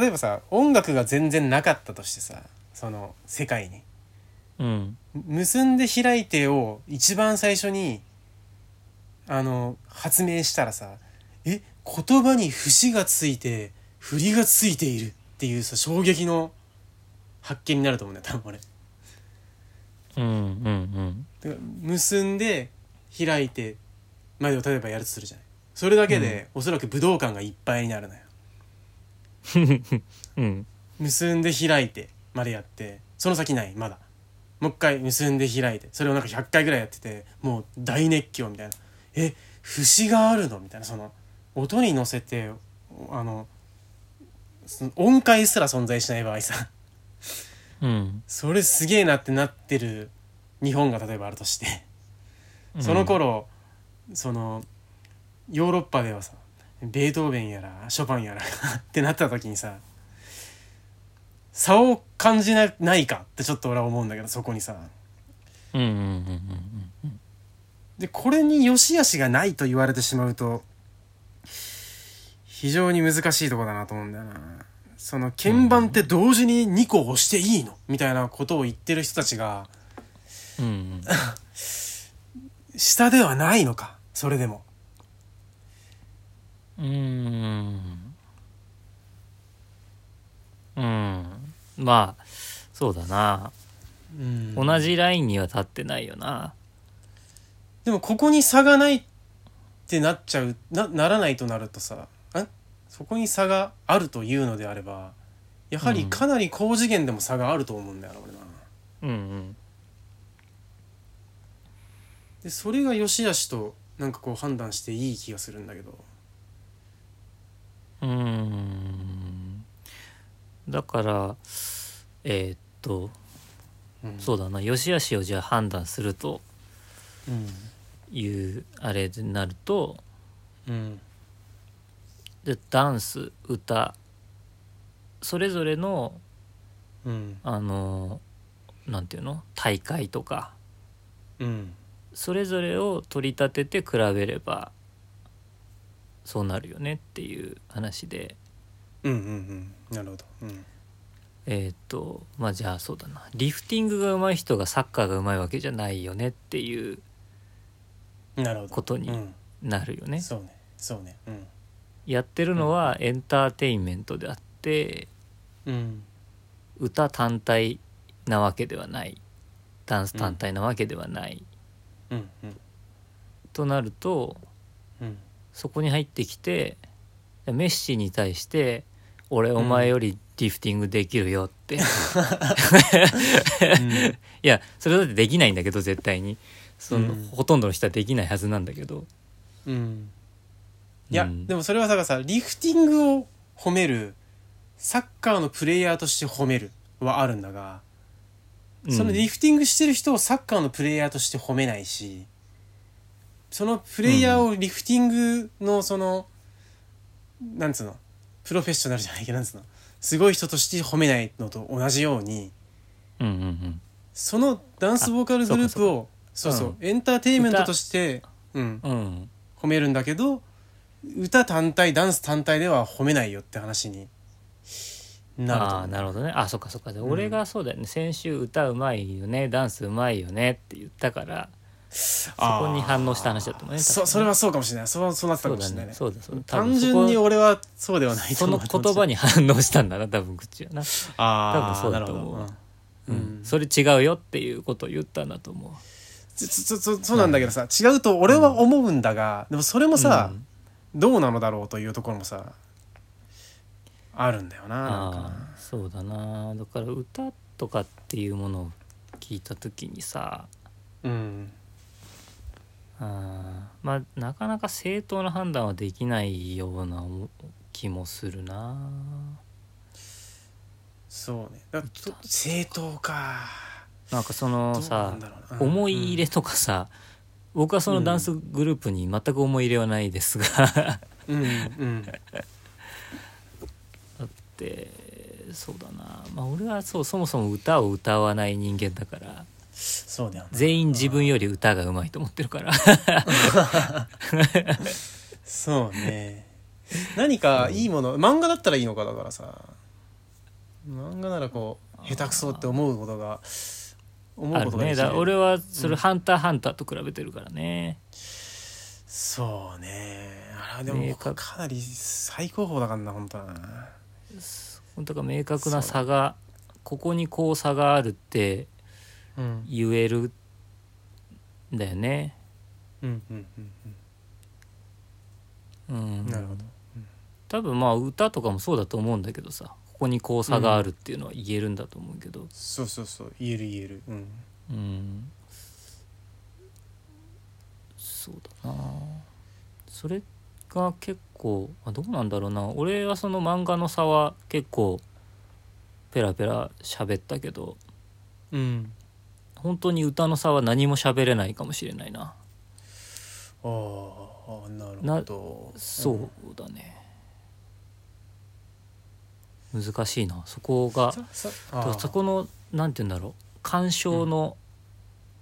Speaker 1: えばさ音楽が全然なかったとしてさその世界に。
Speaker 2: うん。
Speaker 1: 結んで開いてを一番最初にあの発明したらさえ言葉に節がついて振りがついているっていうさ衝撃の発見になると思うんだよ多分俺。
Speaker 2: うんうんうん
Speaker 1: 結んで開いてまでを例えばやるとするじゃないそれだけで、おそらく武道館がいっぱいになるのよ
Speaker 2: うん
Speaker 1: 結んで開いてまでやってその先ないまだもう一回結んで開いてそれをなんか100回ぐらいやっててもう大熱狂みたいなえ節があるのみたいなその音に乗せてあの音階すら存在しない場合さ。
Speaker 2: うん。
Speaker 1: それすげえなってなってる日本が例えばあるとして。その頃、そのヨーロッパではさベートーベンやらショパンやらってなった時にさ差を感じなないかってちょっと俺は思うんだけどそこにさ。
Speaker 2: うんうんうんうん。
Speaker 1: でこれに良し悪しがないと言われてしまうと非常に難しいとこだなと思うんだよな。その鍵盤って同時に2個押していいの？みたいなことを言ってる人たちが
Speaker 2: うんうん。
Speaker 1: 下ではないのか？それでも。
Speaker 2: うーん。うん。まあそうだな、
Speaker 1: うん。
Speaker 2: 同じラインには立ってないよな。
Speaker 1: でもここに差がないってなっちゃうなならないとなるとさあそこに差があるというのであればやはりかなり高次元でも差があると思うんだよな俺な
Speaker 2: うんうん。
Speaker 1: でそれが良し悪しとなんかこう判断していい気がするんだけど。
Speaker 2: うーん。だからえーっと
Speaker 1: うん。
Speaker 2: そうだな良し悪しをじゃあ判断すると
Speaker 1: うん。
Speaker 2: いうあれになると
Speaker 1: うん
Speaker 2: でダンス歌それぞれの
Speaker 1: うん。
Speaker 2: あのなんていうの？大会とか。
Speaker 1: うん。
Speaker 2: それぞれを取り立てて比べればそうなるよねっていう話で。
Speaker 1: うんうんうん。なるほど。うん。
Speaker 2: えーっとまあじゃあそうだな。リフティングが上手い人がサッカーが上手いわけじゃないよねっていう
Speaker 1: なるほど。
Speaker 2: ことに
Speaker 1: うん
Speaker 2: なるよね。
Speaker 1: そうね。そうね。うん
Speaker 2: やってるのはエンターテインメントであって
Speaker 1: うん。
Speaker 2: 歌単体なわけではない。ダンス単体なわけではない、
Speaker 1: うんうん。
Speaker 2: となると
Speaker 1: うん。
Speaker 2: そこに入ってきてメッシに対して「俺お前よりリフティングできるよ」って、いやそれだってできないんだけど絶対に。その、
Speaker 1: うん。
Speaker 2: ほとんどの人はできないはずなんだけど。
Speaker 1: うんいや、
Speaker 2: うん。
Speaker 1: でもそれはだからさリフティングを褒める。サッカーのプレイヤーとして褒めるはあるんだが、そのリフティングしてる人をサッカーのプレイヤーとして褒めないしそのプレイヤーをリフティングのその、なんつうの？プロフェッショナルじゃないけどなんつうの？すごい人として褒めないのと同じように
Speaker 2: うんうんうん。
Speaker 1: そのダンスボーカルグループをそうそう
Speaker 2: うん。
Speaker 1: エンターテインメントとして、うん、
Speaker 2: うん。
Speaker 1: 褒めるんだけど歌単体ダンス単体では褒めないよって話になると
Speaker 2: ああなるほどね。あそっかそっか。で、
Speaker 1: うん。
Speaker 2: 俺がそうだよね。先週歌うまいよね。ダンスうまいよねって言ったからそこに反応した話だと思うね。
Speaker 1: そそれはそうかもしれない。そうそうなってたかもしれないね。
Speaker 2: そうだそうだ多
Speaker 1: 単純に俺はそうではないと
Speaker 2: その言葉に反応したんだな多分口はな、
Speaker 1: ああ
Speaker 2: 多分そうだ
Speaker 1: なるほど。
Speaker 2: と思う
Speaker 1: うん。
Speaker 2: うん。それ違うよっていうことを言ったんだと思う。
Speaker 1: そそそそうなんだけどさ違うと俺は思うんだが、でもそれもさ、
Speaker 2: うん
Speaker 1: どうなのだろうというところもさあるんだよななん
Speaker 2: そうだな。だから歌とかっていうものを聞いた時にさ
Speaker 1: なうん。
Speaker 2: あーまあなかなか正当な判断はできないような気もするな。
Speaker 1: そうね。だと正当か。
Speaker 2: なんかそのさ思い入れとかさ、僕はそのダンスグループに全く思い入れはないですが。
Speaker 1: うんうん
Speaker 2: でそうだな。まあ俺はそうそもそも歌を歌わない人間だから。
Speaker 1: そうだよね
Speaker 2: 全員自分より歌がうまいと思ってるから。
Speaker 1: そうね。何かいいもの漫画だったらいいのかだからさ。漫画ならこう下手くそって思うことが思うことができる。
Speaker 2: ねだ俺はそれ「ハンターハンター」と比べてるからね、
Speaker 1: そうね。あれはでも
Speaker 2: 明確。
Speaker 1: かなり最高峰だからな本当はな。
Speaker 2: 本当か明確な差がここにこう差があるって
Speaker 1: うん。
Speaker 2: 言えるんだよね。
Speaker 1: うんうんうん
Speaker 2: うん。
Speaker 1: うん。なるほど。
Speaker 2: 多分まあ歌とかもそうだと思うんだけどさここにこう差があるっていうのは言えるんだと思うけど。
Speaker 1: そうそうそう。言える言える。うん。
Speaker 2: うん。そうだな。それが結構あどうなんだろうな。俺はその漫画の差は結構ペラペラ喋ったけど。
Speaker 1: うん。
Speaker 2: 本当に歌の差は何も喋れないかもしれないな。
Speaker 1: ああなる
Speaker 2: な
Speaker 1: ほど。
Speaker 2: そうだね難しいな。そこがそこのなんて言うんだろう。鑑賞の、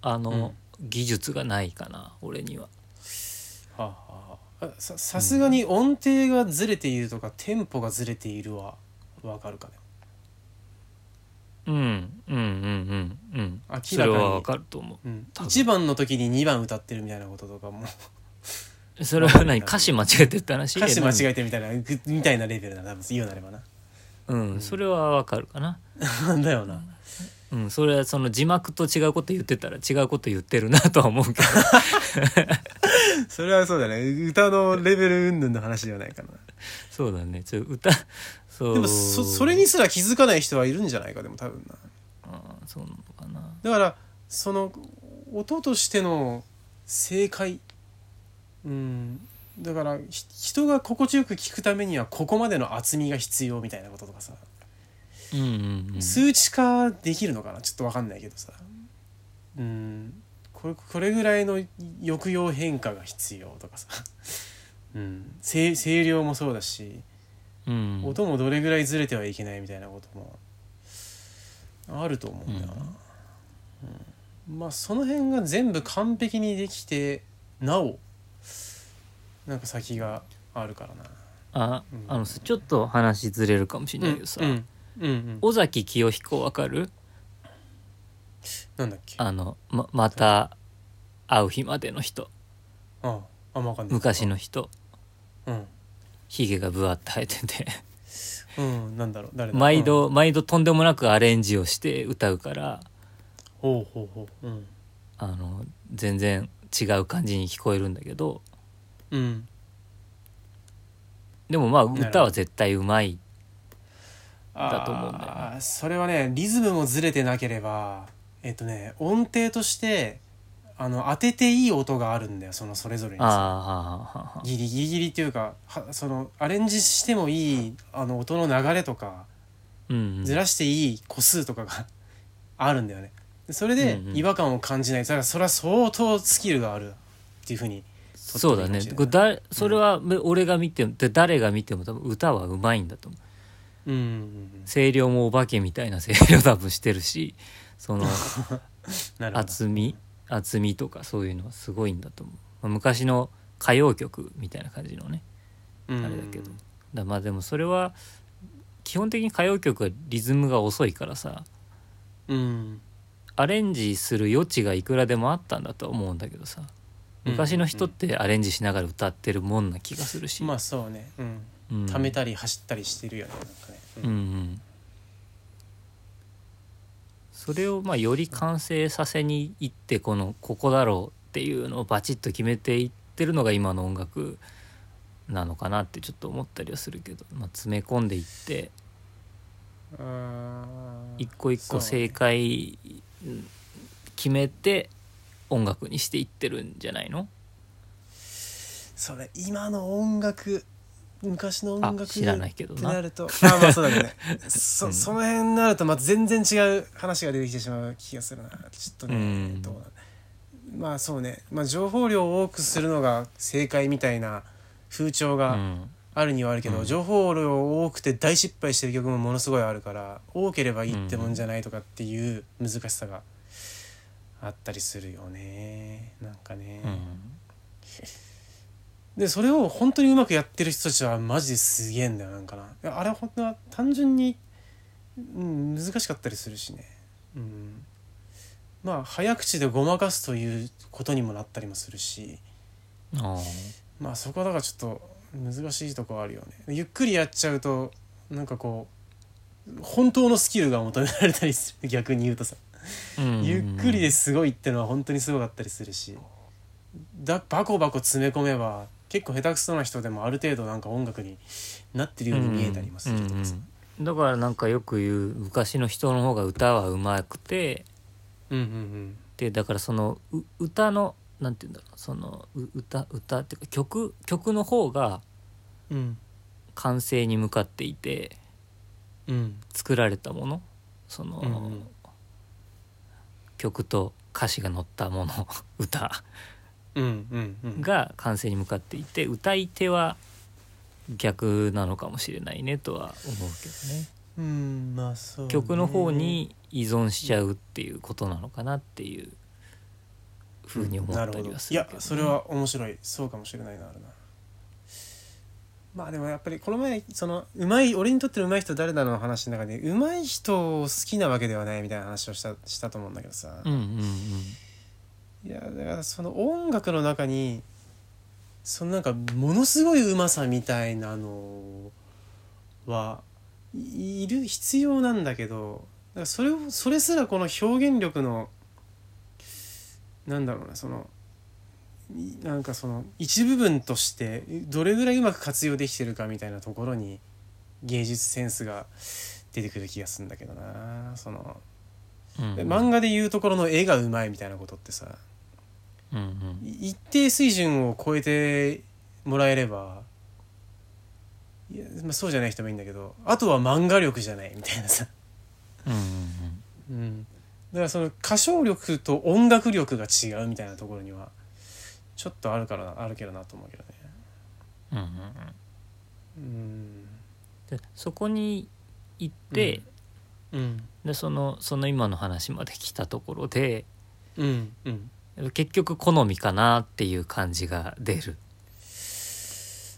Speaker 2: あの、技術がないかな俺には。
Speaker 1: はあはあ。あささすがに音程がずれているとか、テンポがずれているはわかるかね。
Speaker 2: うんうんうんうんうん。
Speaker 1: 明らかに。
Speaker 2: わかると思
Speaker 1: う。ん。
Speaker 2: 多分。
Speaker 1: 1番の時に2番歌ってるみたいなこととかも。
Speaker 2: うそれは何？歌詞間違えてるって話？
Speaker 1: 歌詞間違
Speaker 2: え
Speaker 1: えてみたいなぐみたいなレベルだな多分言うなればな。
Speaker 2: 何うん。それはわかるかな。
Speaker 1: だよな。
Speaker 2: うん。それはその字幕と違うこと言ってたら違うこと言ってるなとは思うけど。
Speaker 1: それはそうだね。歌のレベル云々の話ではないかな。
Speaker 2: そうだね。ちょ歌そう。
Speaker 1: でもそそれにすら気づかない人はいるんじゃないかでも多分な。
Speaker 2: あーそうなのかな。
Speaker 1: だからその音としての正解うんだからひ人が心地よく聞くためにはここまでの厚みが必要みたいなこととかさ、
Speaker 2: うんうんうん。
Speaker 1: 数値化できるのかな？ちょっと分かんないけどさ。うん。これこれぐらいの抑揚変化が必要とかさ、うん、声声量もそうだし
Speaker 2: うん。
Speaker 1: 音もどれぐらいずれてはいけないみたいなこともあると思うんだよな、うん。まあその辺が全部完璧にできてなおなんか先があるからな。
Speaker 2: あ
Speaker 1: うん。
Speaker 2: あのさちょっと話ずれるかもしれないけどさ、
Speaker 1: うんうんうん
Speaker 2: 尾崎清彦わかる？
Speaker 1: なんだっけ？
Speaker 2: あのままた会う日までの人。
Speaker 1: あああんまわかんない。
Speaker 2: 昔の人。
Speaker 1: うん。
Speaker 2: ひげがぶわって生えてて。
Speaker 1: うんなんだろう。誰だ
Speaker 2: 毎
Speaker 1: う。ん。
Speaker 2: 度毎度とんでもなくアレンジをして歌うから。
Speaker 1: ほうほうほう。うん。
Speaker 2: あの全然違う感じに聞こえるんだけど
Speaker 1: うん。
Speaker 2: でもまあ歌は絶対うまい。だと思うんだよね。
Speaker 1: あーそれはねリズムもずれてなければえっとね音程としてあの当てていい音があるんだよそのそれぞれに。さ
Speaker 2: ああはあはあはあ
Speaker 1: ギリギリギリっていうかはそのアレンジしてもいいあの音の流れとか
Speaker 2: うんうん。
Speaker 1: ずらしていい個数とかが あるんだよね。でそれで
Speaker 2: うんうん。
Speaker 1: 違和感を感じない。だからそれは相当スキルがあるっていうふうに
Speaker 2: そうだね。これだそれはめ俺が見てもで誰が見ても多分歌はうまいんだと思う。
Speaker 1: うんうんうん。
Speaker 2: 声量もお化けみたいな声量多分してるしその 厚み厚みとかそういうのはすごいんだと思う、まあ昔の歌謡曲みたいな感じのね
Speaker 1: うん。
Speaker 2: あれだけど。だまあでもそれは基本的に歌謡曲はリズムが遅いからさ
Speaker 1: うん。
Speaker 2: アレンジする余地がいくらでもあったんだとは思うんだけどさ昔の人ってアレンジしながら歌ってるもんな気がするし、
Speaker 1: まあそうね。うん。
Speaker 2: うん。
Speaker 1: 溜めたり走ったりしてるよねなんかね。
Speaker 2: うん。うんそれをまあより完成させにいってこのここだろうっていうのをバチッと決めていってるのが今の音楽なのかなってちょっと思ったりはするけど、まあ、詰め込んでいって一個一個正解うん決めて音楽にしていってるんじゃないの？
Speaker 1: それ今の音楽昔の音楽
Speaker 2: あ知らないけどな。
Speaker 1: ると。あまあそうだけどね。そ,、
Speaker 2: うん。
Speaker 1: その辺になるとまた全然違う話が出てきてしまう気がするな。ちょっとね、
Speaker 2: うん。
Speaker 1: どうだまあそうね、まあ、情報量を多くするのが正解みたいな風潮
Speaker 2: う
Speaker 1: が
Speaker 2: ん。
Speaker 1: あるにはあるけど、
Speaker 2: うん。
Speaker 1: 情報量多くて大失敗してる曲もものすごいあるから多ければいいってもんじゃないとかっていう難しさがあったりするよね。なんかね。
Speaker 2: うん。
Speaker 1: でそれを本当にうまくやってる人たちはマジですげえんだよなんかな。あれは本当は単純に、うん、難しかったりするしね、うん、まあ早口でごまかすということにもなったりもするし。まあそこはだからちょっと難しいとこはあるよね。ゆっくりやっちゃうとなんかこう本当のスキルが求められたりする。逆に言うとさ。
Speaker 2: うん
Speaker 1: ゆっくりですごいってのは本当にすごかったりするし。だバコバコ詰め込めば結構下手くそな人でもある程度なんか音楽になってるように見えたりもするとか
Speaker 2: だからなんかよく言う昔の人の方が歌はうまくて。
Speaker 1: うんうん
Speaker 2: でだからそのう歌のなんて言うんだろうそのう歌歌っていうか曲曲の方が
Speaker 1: うんうん。
Speaker 2: 完成に向かっていて
Speaker 1: うん。
Speaker 2: 作られたもの。その、
Speaker 1: うんうん
Speaker 2: 曲と歌詞が載ったもの 歌。
Speaker 1: うんうんうん。
Speaker 2: が完成に向かっていて歌い手は逆なのかもしれないねとは思うけどね。
Speaker 1: うんまあそうね。
Speaker 2: 曲の方に依存しちゃうっていうことなのかなっていうふうに思ったりはするけど、
Speaker 1: いやそれは面白い。そうかもしれないなあるなまあでもやっぱりこの前そのうまい俺にとってのうまい人誰だの話の中でうまい人を好きなわけではないみたいな話をしたしたと思うんだけどさ、
Speaker 2: うんうんうん
Speaker 1: いやだからその音楽の中にそのなんかものすごいうまさみたいなのはいる必要なんだけどだからそれそれすらこの表現力のなんだろうなそのなんかその一部分としてどれぐらいうまく活用できてるかみたいなところに芸術センスが出てくる気がするんだけどな。その
Speaker 2: うんうん。
Speaker 1: 漫画でいうところの絵がうまいみたいなことってさ
Speaker 2: うんうん。
Speaker 1: い一定水準を超えてもらえればいや、まあ、そうじゃない人もいいんだけどあとは漫画力じゃないみたいなさ、
Speaker 2: うんうん。
Speaker 1: うん、だからその歌唱力と音楽力が違うみたいなところにはちょっとあるからあるけどなと思うけどね。
Speaker 2: うんうんうん。
Speaker 1: うん。
Speaker 2: でそこに行って、
Speaker 1: うん。
Speaker 2: ででそのその今の話まで来たところで
Speaker 1: うんうん。
Speaker 2: 結局好みかなっていう感じが出る。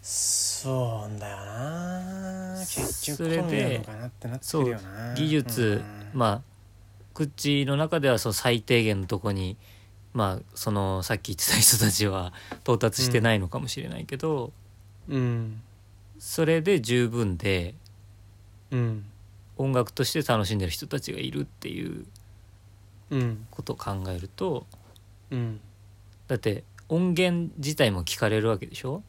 Speaker 1: そうだよな。結局好みなのかなってなってるよな。
Speaker 2: 技術、まあ口の中ではその最低限のとこにまあそのさっき言ってた人たちは到達してないのかもしれないけど、
Speaker 1: うん。
Speaker 2: それで十分で
Speaker 1: うん。
Speaker 2: 音楽として楽しんでる人たちがいるっていう
Speaker 1: うん
Speaker 2: ことを考えると
Speaker 1: うん。
Speaker 2: だって音源自体も聞かれるわけでしょ、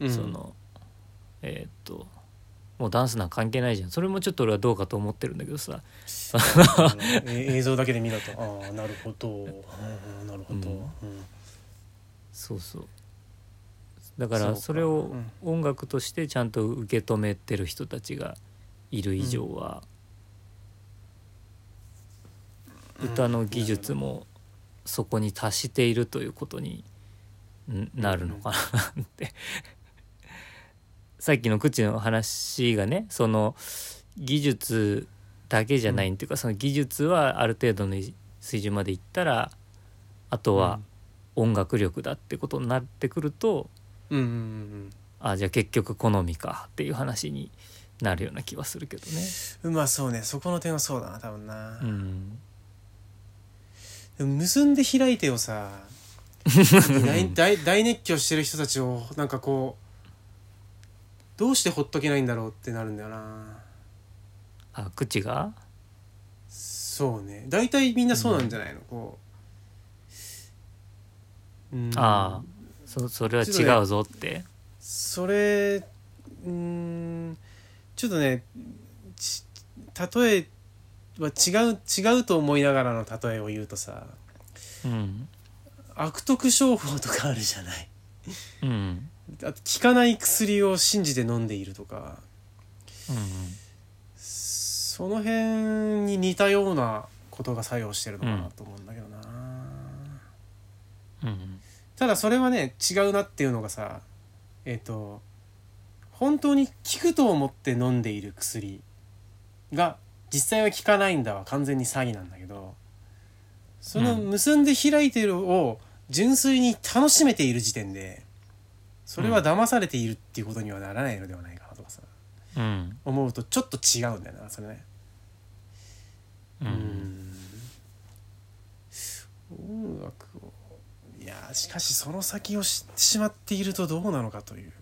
Speaker 1: うん。
Speaker 2: そのえーっともうダンスなんか関係ないじゃん。それもちょっと俺はどうかと思ってるんだけどさ。
Speaker 1: え 映像だけで見たと。ああなるほど、なるほど、
Speaker 2: うん。
Speaker 1: うん。
Speaker 2: そうそう。だからそれを音楽としてちゃんと受け止めてる人たちがいる以上は、
Speaker 1: うん。
Speaker 2: 歌の技術もそこに達しているということにん。なるのかなってさっきの口の話がねその技術だけじゃないっていうか、その技術はある程度の水準までいったらあとは音楽力だってことになってくると、
Speaker 1: うんうんうん
Speaker 2: あじゃあ結局好みかっていう話になるような気はするけどね。
Speaker 1: うんまあそうね。そこの点はそうだな多分な、
Speaker 2: うん、
Speaker 1: でも結んで開いてをさ。大大大熱狂してる人たちをなんかこうどうしてほっとけないんだろうってなるんだよな。
Speaker 2: あ口が？
Speaker 1: そうね。大体みんなそうなんじゃないの、こう、うん、
Speaker 2: ああそそれは違うぞって。
Speaker 1: それうん。ちょっとねち例えは違う違うと思いながらの例えを言うとさ
Speaker 2: うん。
Speaker 1: 悪徳商法とかあるじゃない？
Speaker 2: うん
Speaker 1: あと効かない薬を信じて飲んでいるとか。
Speaker 2: うん
Speaker 1: その辺に似たようなことが作用してるのかなと思うんだけどな、
Speaker 2: うん。
Speaker 1: ただそれはね違うなっていうのがさえっ、と本当に効くと思って飲んでいる薬が実際は効かないんだは完全に詐欺なんだけどその
Speaker 2: うん。
Speaker 1: 結んで開いてるを純粋に楽しめている時点でそれは騙されているっていうことにはならないのではないかなとかさ
Speaker 2: うん。
Speaker 1: 思うとちょっと違うんだよなそれね。
Speaker 2: う
Speaker 1: うん。ん音楽を。いやしかしその先を知ってしまっているとどうなのかという。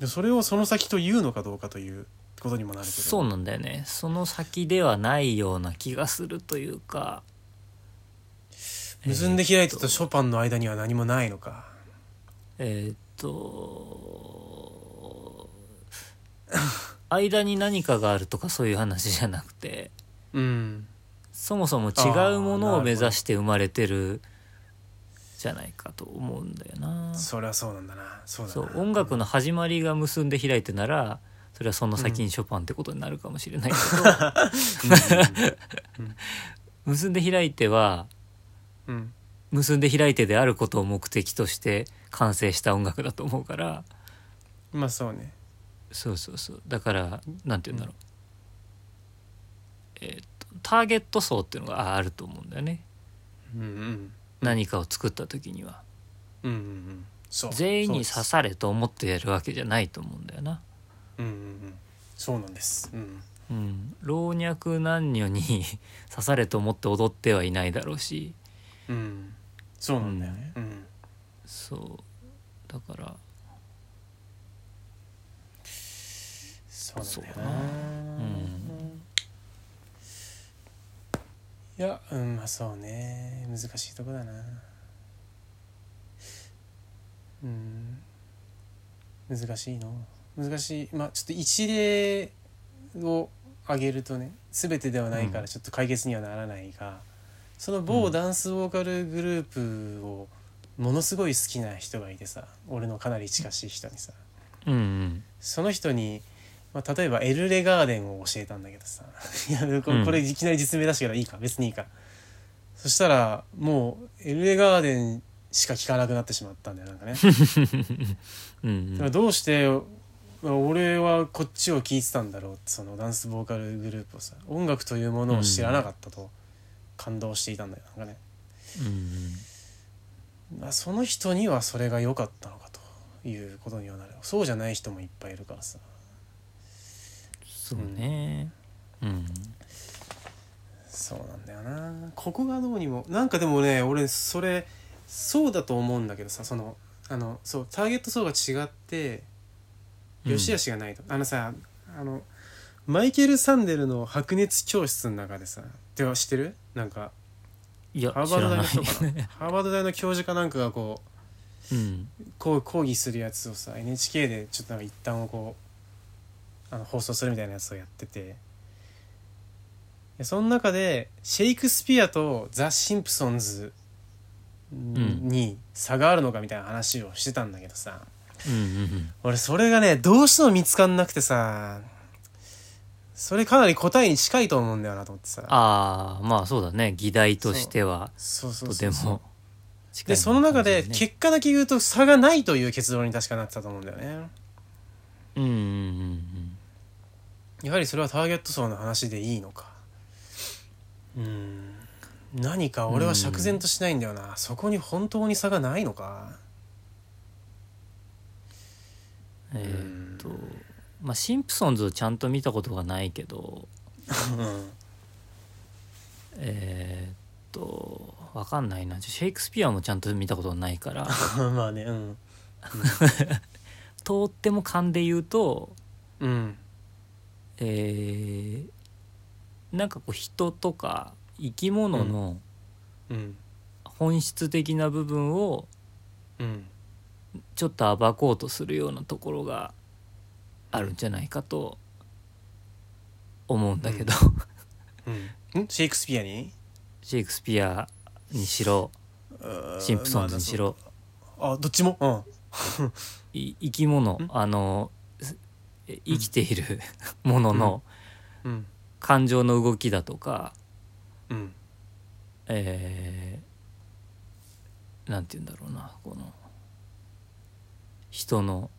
Speaker 1: でそれをその先と言うのかどうかということにもなるけど。
Speaker 2: そうなんだよね。その先ではないような気がするというか。
Speaker 1: 結んで開いてと。ショパンの間には何もないのか。
Speaker 2: えーっと間に何かがあるとかそういう話じゃなくて
Speaker 1: うん
Speaker 2: そもそも違うものを目指して生まれてるじゃないかと思うんだよな。
Speaker 1: それはそうなんだな。そうだな。
Speaker 2: そう音楽の始まりが結んで開いてならそれはその先にショパンってことになるかもしれないけど、結んで開いては
Speaker 1: うんうん。
Speaker 2: 結んで開いてであることを目的として完成した音楽だと思うから。
Speaker 1: うんまあそうね。
Speaker 2: そうそうそう。だからなんて言うんだろう、えーっとターゲット層っていうのがああると思うんだよね。
Speaker 1: うんうん。
Speaker 2: 何かを作った時には。
Speaker 1: うんうんうん。
Speaker 2: 全員に刺されと思ってやるわけじゃないと思うんだよな。
Speaker 1: うんうんうん。そうなんです。うん。
Speaker 2: うん、老若男女に 刺されと思って踊ってはいないだろうし。
Speaker 1: うん。そうなんだよね。うん
Speaker 2: そう。だから。
Speaker 1: そうなんだよな
Speaker 2: そうかな。うん。
Speaker 1: いやうんまあそうね。難しいとこだな。うん。難しいの。難しい。まあちょっと一例を挙げるとね全てではないか
Speaker 2: うん。
Speaker 1: らちょっと解決にはならないが、その某ダンスボーカルグループをものすごい好きな人がいてさ俺のかなり近しい人にさ。
Speaker 2: うんうん。
Speaker 1: その人に、まあ、例えばエルレガーデンを教えたんだけどさ。いやこ
Speaker 2: うん。
Speaker 1: れこれいきなり実名出したけどいいか。別にいいか。そしたらもうエルレガーデンしか聞かなくなってしまったんだよなんかね。
Speaker 2: うん
Speaker 1: だからどうしてまあ俺はこっちを聞いてたんだろうってそのダンスボーカルグループをさ音楽というものを知らなかったと感動していたんだよなんかね、
Speaker 2: うん
Speaker 1: まあ、その人にはそれが良かったのかということにはなる。そうじゃない人もいっぱいいるからさ。
Speaker 2: そうね。うん。
Speaker 1: そうなんだよな。ここがどうにもなんかでもね俺それそうだと思うんだけどさそのあのそうターゲット層が違って
Speaker 2: うん。
Speaker 1: 良し悪しがないと、あのさあのマイケル・サンデルの白熱教室の中でさでは知ってる？なんか
Speaker 2: いや
Speaker 1: ハーバード大のかな ハーバード大の教授かなんかがこ
Speaker 2: うん
Speaker 1: うこう講義するやつをさ NHK でちょっとなんか一旦をこうあの放送するみたいなやつをやってて。でその中でシェイクスピアとザ・シンプソンズ
Speaker 2: ん。
Speaker 1: に差があるのかみたいな話をしてたんだけどさ。
Speaker 2: うんうん。
Speaker 1: 俺それがねどうしても見つかんなくてさそれかなり答えに近いと思うんだよなと思ってさ。
Speaker 2: ああまあそうだね。議題としては。
Speaker 1: そう。そう
Speaker 2: とても。近い
Speaker 1: でその中で結果だけ言うと差がないという結論に確かなってたと思うんだよね。
Speaker 2: うんうんうん
Speaker 1: やはりそれはターゲット層の話でいいのか。うん。何か俺は釈然としないんだよな、そこに本当に差がないのか。
Speaker 2: うんえーまあシンプソンズをちゃんと見たことがないけど
Speaker 1: うん。
Speaker 2: えーっとわかんないな。シェイクスピアもちゃんと見たことがないから。
Speaker 1: まあねうん。
Speaker 2: とっても勘で言うと
Speaker 1: うん。
Speaker 2: えーなんかこう人とか生き物の
Speaker 1: うん。
Speaker 2: 本質的な部分を
Speaker 1: うん。
Speaker 2: ちょっと暴こうとするようなところがあるんじゃないかと思うんだけど、
Speaker 1: うん。ん。シェイクスピアに？
Speaker 2: シェイクスピアにしろシンプソンズにしろ、
Speaker 1: まああどっちも？うん。
Speaker 2: い生き物
Speaker 1: ん？
Speaker 2: あのすえ生きているものの
Speaker 1: うん。
Speaker 2: 感情の動きだとか、
Speaker 1: うん。
Speaker 2: えーなんて言うんだろうなこの人の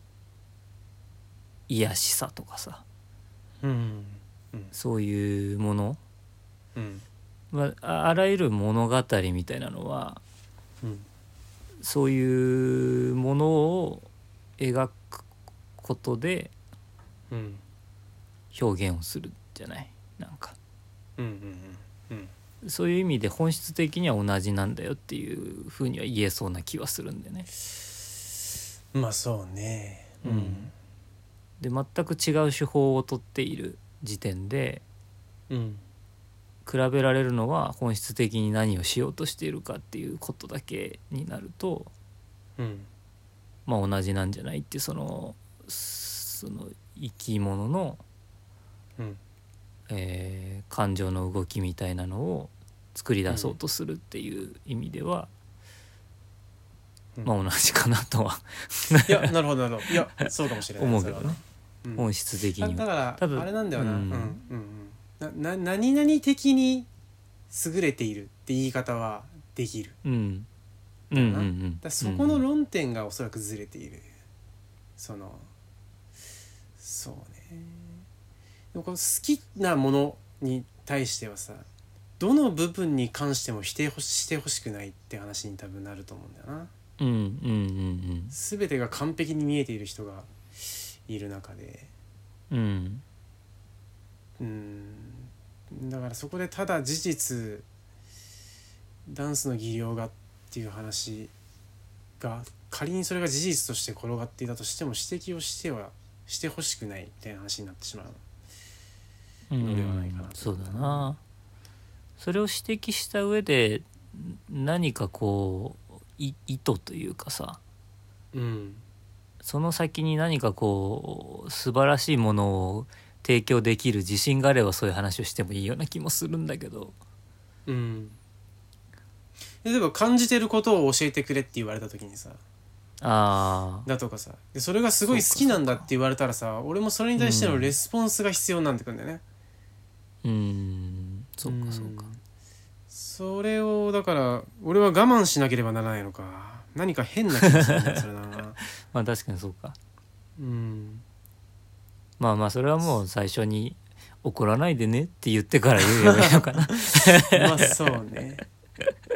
Speaker 2: 癒しさとかさ。
Speaker 1: うん
Speaker 2: そういうもの、
Speaker 1: うん。
Speaker 2: まあ、ああらゆる物語みたいなのは
Speaker 1: うん。
Speaker 2: そういうものを描くことで
Speaker 1: うん。
Speaker 2: 表現をするじゃない？なんか。
Speaker 1: うんうんうん
Speaker 2: そういう意味で本質的には同じなんだよっていうふうには言えそうな気はするんでね。
Speaker 1: うんまあそうね。
Speaker 2: うんで全く違う手法をとっている時点で
Speaker 1: うん。
Speaker 2: 比べられるのは本質的に何をしようとしているかっていうことだけになると
Speaker 1: うん。
Speaker 2: まあ同じなんじゃないってそのその生き物の、
Speaker 1: うん。
Speaker 2: えー感情の動きみたいなのを作り出そうとするっていう意味では、
Speaker 1: うん。
Speaker 2: まあ同じかなとは
Speaker 1: いやなるほどなるほど。いやそうかもしれない。
Speaker 2: 思うけどね
Speaker 1: うん。
Speaker 2: 本質的には。
Speaker 1: あだから
Speaker 2: 多分。
Speaker 1: あれなんだよな、
Speaker 2: う
Speaker 1: うんん、うんうん。なな何々的に優れているって言い方はできる。
Speaker 2: うん。うんうん
Speaker 1: だ
Speaker 2: うん。
Speaker 1: だからそこの論点がおそらくずれている、そのそうね。でもこの好きなものに対してはさどの部分に関しても否定ほししてほしくないって話に多分なると思うんだよな。
Speaker 2: うんうんうん。
Speaker 1: 全てが完璧に見えている人がいる中で。
Speaker 2: うん。うん。
Speaker 1: うんだからそこでただ事実ダンスの技量がっていう話が仮にそれが事実として転がっていたとしても指摘をしてはしてほしくないみたいな話になってしまう
Speaker 2: うん
Speaker 1: のではないかなと。
Speaker 2: そうだな。それを指摘した上で何かこうい意図というかさ。
Speaker 1: うん
Speaker 2: その先に何かこう素晴らしいものを提供できる自信があればそういう話をしてもいいような気もするんだけど。
Speaker 1: うん。例えば感じてることを教えてくれって言われた時にさ。
Speaker 2: ああ
Speaker 1: だとかさ。でそれがすごい好きなんだって言われたらさ俺もそれに対しての
Speaker 2: うん。
Speaker 1: レスポンスが必要になってくんだよね、
Speaker 2: うん。そうかそうか。
Speaker 1: ん。それをだから俺は我慢しなければならないのか。何か変な気がするんだよそれな
Speaker 2: まあ確かにそうか。
Speaker 1: うん。
Speaker 2: まあまあそれはもう最初に「怒らないでね」って言ってから言えばいいのかな。
Speaker 1: まあそうね。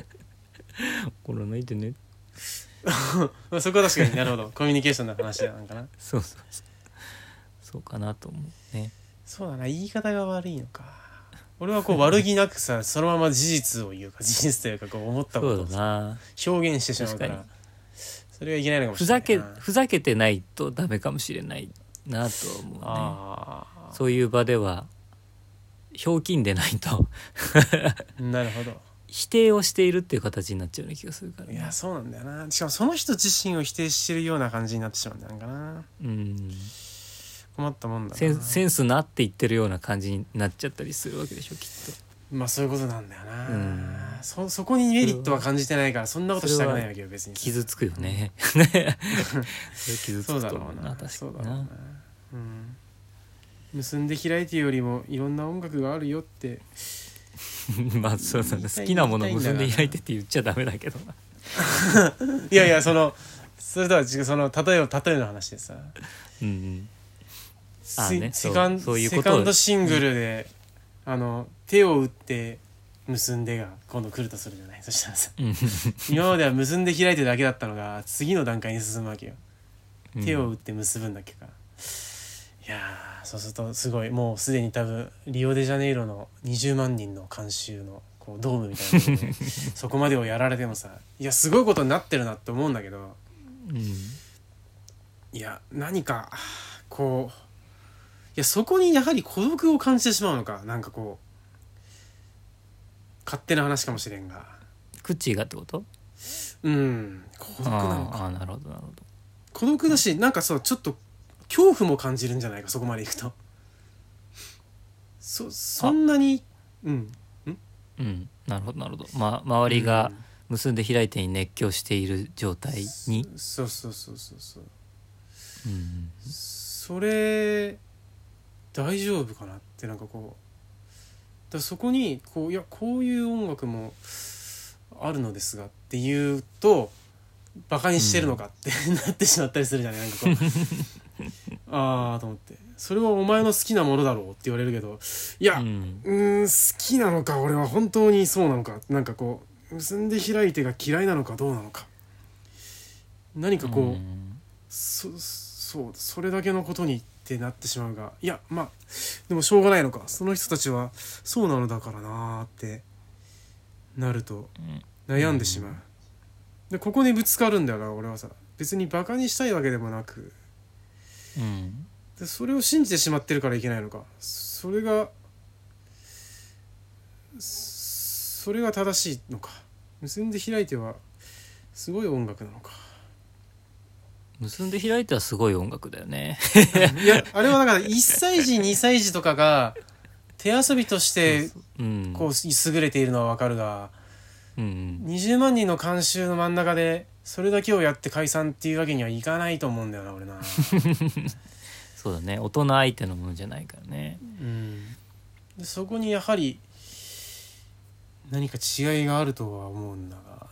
Speaker 2: 怒らないでね。
Speaker 1: まあそこは確かになるほど。コミュニケーションの話なのかな。
Speaker 2: そうそうそう。そうかなと思うね。
Speaker 1: そうだな言い方が悪いのか。俺はこう悪気なくさそのまま事実を言うか事実というかこう思ったことを表現してしまうからそれはいけないのかもし
Speaker 2: ふざけ
Speaker 1: れないな。
Speaker 2: ふざけてないとダメかもしれないなとは思うね。そういう場ではひょうきんでないと。
Speaker 1: なるほど。
Speaker 2: 否定をしているっていう形になっちゃうような気がするから。ね
Speaker 1: いやそうなんだよな。しかもその人自身を否定してるような感じになってしまうんだなんかな。
Speaker 2: うん。
Speaker 1: 困ったもんだな。
Speaker 2: センセンスなって言ってるような感じになっちゃったりするわけでしょきっ
Speaker 1: まあそういうことなんだよな、
Speaker 2: うん。
Speaker 1: そそこにメリットは感じてないからそんなことしたくないわけよ別に。
Speaker 2: と傷つくよね。傷つくと思うな確かにな。
Speaker 1: そうだろうな。うん。結んで開いてよりもいろんな音楽があるよって。
Speaker 2: まあそうだね。好きなもの結んで開いてって言っちゃダメだけどな。い
Speaker 1: やいやそのそれとは違うその例えを例えの話でさ。
Speaker 2: うんうん。あ
Speaker 1: セ
Speaker 2: ね
Speaker 1: セカンドシングルで、あの手を打って結んでが今度来るとするじゃない？そしたらさ
Speaker 2: うん。
Speaker 1: 今までは結んで開いてるだけだったのが次の段階に進むわけよ。
Speaker 2: うん。
Speaker 1: 手を打って結ぶんだっけか、いやーそうするとすごいもうすでに多分リオデジャネイロの20万人の観衆のこうドームみたいなでそこまでをやられてもさ いやすごいことになってるなって思うんだけど
Speaker 2: うん。
Speaker 1: いや何かこういやそこにやはり孤独を感じてしまうのか。なんかこう勝手な話かもしれんが。
Speaker 2: クッチーがってこと？
Speaker 1: うん。孤独なのか。
Speaker 2: あーあーなるほどなるほど。
Speaker 1: 孤独だしなんかそうちょっと恐怖も感じるんじゃないかそこまでいくと。そそんなにうん。
Speaker 2: うん？なるほどなるほど。ま周りが結んで開いてに熱狂している状態に、
Speaker 1: うんそうそうそうそう。そう
Speaker 2: うん。
Speaker 1: それ大丈夫かなってなんかこうだそこにこういやこういう音楽もあるのですがって言うとバカにしてるのかって、なってしまったりするじゃない？なんかこう ああと思って。それはお前の好きなものだろうって言われるけどいや、
Speaker 2: う
Speaker 1: うん好きなのか俺は本当にそうなのか。なんかこう結んで開いてが嫌いなのかどうなのか。何かこう、
Speaker 2: ん。
Speaker 1: そそうそれだけのことにってなってしまうがいやまあでもしょうがないのか。その人たちはそうなのだからなーってなると悩んでしまう、でここにぶつかるんだよな俺はさ。別にバカにしたいわけでもなく。
Speaker 2: うん。
Speaker 1: でそれを信じてしまってるからいけないのか。それがそれが正しいのか。結んで開いてはすごい音楽なのか
Speaker 2: 結んで開いてはすごい音楽だよね。
Speaker 1: いやあれはだから1歳児2歳児とかが手遊びとして
Speaker 2: うん。
Speaker 1: こう優れているのは分かるが
Speaker 2: うん
Speaker 1: 20万人の観衆の真ん中でそれだけをやって解散っていうわけにはいかないと思うんだよな俺な。
Speaker 2: そうだね。大人相手のものじゃないからね。
Speaker 1: うん、でそこにやはり何か違いがあるとは思うんだが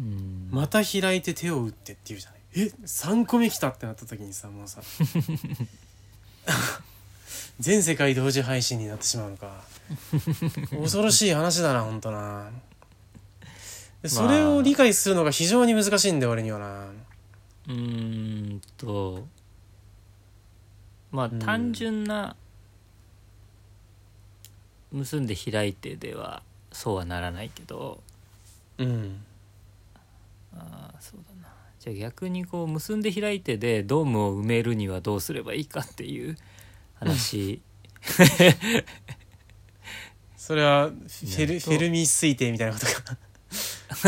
Speaker 2: うん。
Speaker 1: また開いて手を打ってっていうじゃないえ3個目来たってなった時にさもうさ。全世界同時配信になってしまうのか。恐ろしい話だなほんとな。でそれを理解するのが非常に難しいんだよ俺にはな。
Speaker 2: うーんと。まあ
Speaker 1: うん。
Speaker 2: 単純な結んで開いてではそうはならないけど。
Speaker 1: うん。
Speaker 2: あーそうだなじゃあ逆にこう結んで開いてでドームを埋めるにはどうすればいいかっていう話。
Speaker 1: それはフェルフェルミ推定みたいなことか。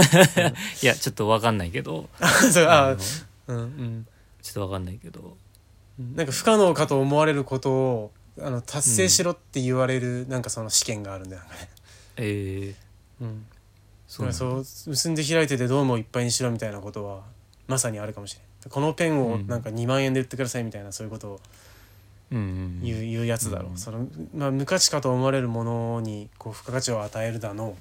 Speaker 2: いやちょっと分かんないけど。
Speaker 1: そう
Speaker 2: あ
Speaker 1: あ
Speaker 2: のちょ
Speaker 1: うん。うん
Speaker 2: っと分かんないけど。
Speaker 1: なんか不可能かと思われることをあの達成しろって言われる、なんかその試験があるんだよね。
Speaker 2: えー、
Speaker 1: うん、
Speaker 2: そう
Speaker 1: 結んで開いててドームをいっぱいにしろみたいなことはまさにあるかもしれない。このペンを
Speaker 2: うん。
Speaker 1: なんか2万円で売ってくださいみたいなそういうことを
Speaker 2: うんうん。
Speaker 1: 言う,、言うやつだろう、
Speaker 2: うん。
Speaker 1: その、まあ、無価値かと思われるものにこう付加価値を与えるだの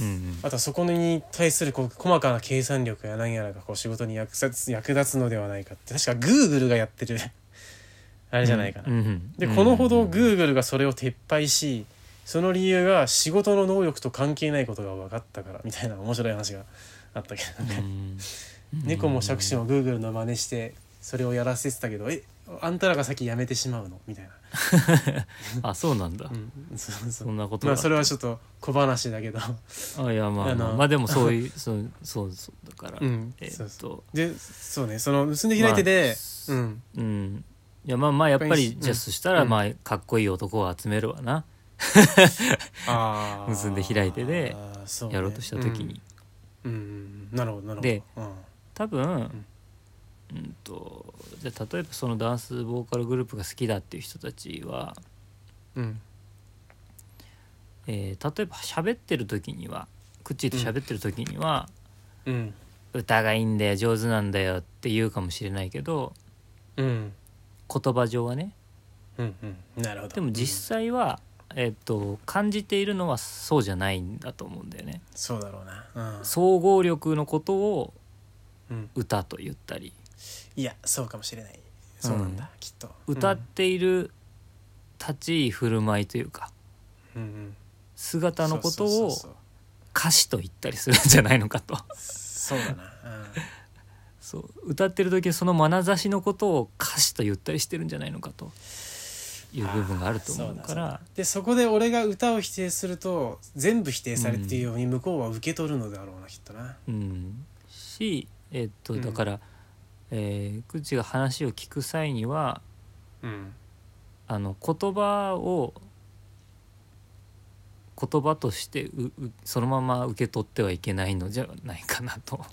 Speaker 2: う。んうん。
Speaker 1: あとはそこに対するこう細かな計算力や何やらがこう仕事に役立つ役立つのではないかって。確かグーグルがやってる。あれじゃないかな、
Speaker 2: うんうん。
Speaker 1: で
Speaker 2: うん。
Speaker 1: このほど Google がそれを撤廃しその理由が仕事の能力と関係ないことが分かったからみたいな面白い話があったけどね、
Speaker 2: うん
Speaker 1: 猫も杓子も Google の真似してそれをやらせてたけどえあんたらが先やめてしまうの？みたいな、
Speaker 2: あそうなんだ、
Speaker 1: うん、そうそ
Speaker 2: そんなことが。
Speaker 1: まあそれはちょっと小話だけど。
Speaker 2: あいやまあまあ。まあでもそういう そうそうそうだから、
Speaker 1: うん。
Speaker 2: えーっ
Speaker 1: そうそ
Speaker 2: と
Speaker 1: でそうね。その結んで開いてで、
Speaker 2: まあ
Speaker 1: うん。
Speaker 2: うん。いやまあまあやっぱり
Speaker 1: うん。
Speaker 2: じゃあそしたら
Speaker 1: うん。
Speaker 2: まあかっこいい男を集めるわな、結んで開いてで
Speaker 1: そうね。
Speaker 2: やろうとした時に、
Speaker 1: うん、うんうん。なるほどなるほど。
Speaker 2: で
Speaker 1: うん
Speaker 2: 多分、うん、とじゃあ例えばそのダンスボーカルグループが好きだっていう人たちは、
Speaker 1: うん。
Speaker 2: えー例えば喋ってる時にはクッチーと喋ってる時には、
Speaker 1: うん。
Speaker 2: 歌がいいんだよ上手なんだよって言うかもしれないけど
Speaker 1: うん。
Speaker 2: 言葉上はね。
Speaker 1: うんうん。なるほど。
Speaker 2: でも実際は、えっと感じているのはそうじゃないんだと思うんだよね。
Speaker 1: そうだろうな。うん。
Speaker 2: 総合力のことを
Speaker 1: うん
Speaker 2: 歌と言ったり。
Speaker 1: いやそうかもしれない。そうなんだ、
Speaker 2: うん。
Speaker 1: きっと。
Speaker 2: 歌っている立ち居振る舞いというか。
Speaker 1: うんうん。
Speaker 2: 姿のことを
Speaker 1: そうそうそう
Speaker 2: 歌詞と言ったりするんじゃないのかと。
Speaker 1: そうだな、
Speaker 2: そう。歌ってる時その眼差しのことを歌詞と言ったりしてるんじゃないのかと。いう部分があると思う
Speaker 1: あーそだ
Speaker 2: から
Speaker 1: でそこで俺が歌を否定すると全部否定されているように向こうは受け取るのだろうなきっとな。
Speaker 2: うん。しえっと
Speaker 1: うん。
Speaker 2: だから、えー、口が話を聞く際には
Speaker 1: うん。
Speaker 2: あの言葉を言葉としてううそのまま受け取ってはいけないのじゃないかなと思う。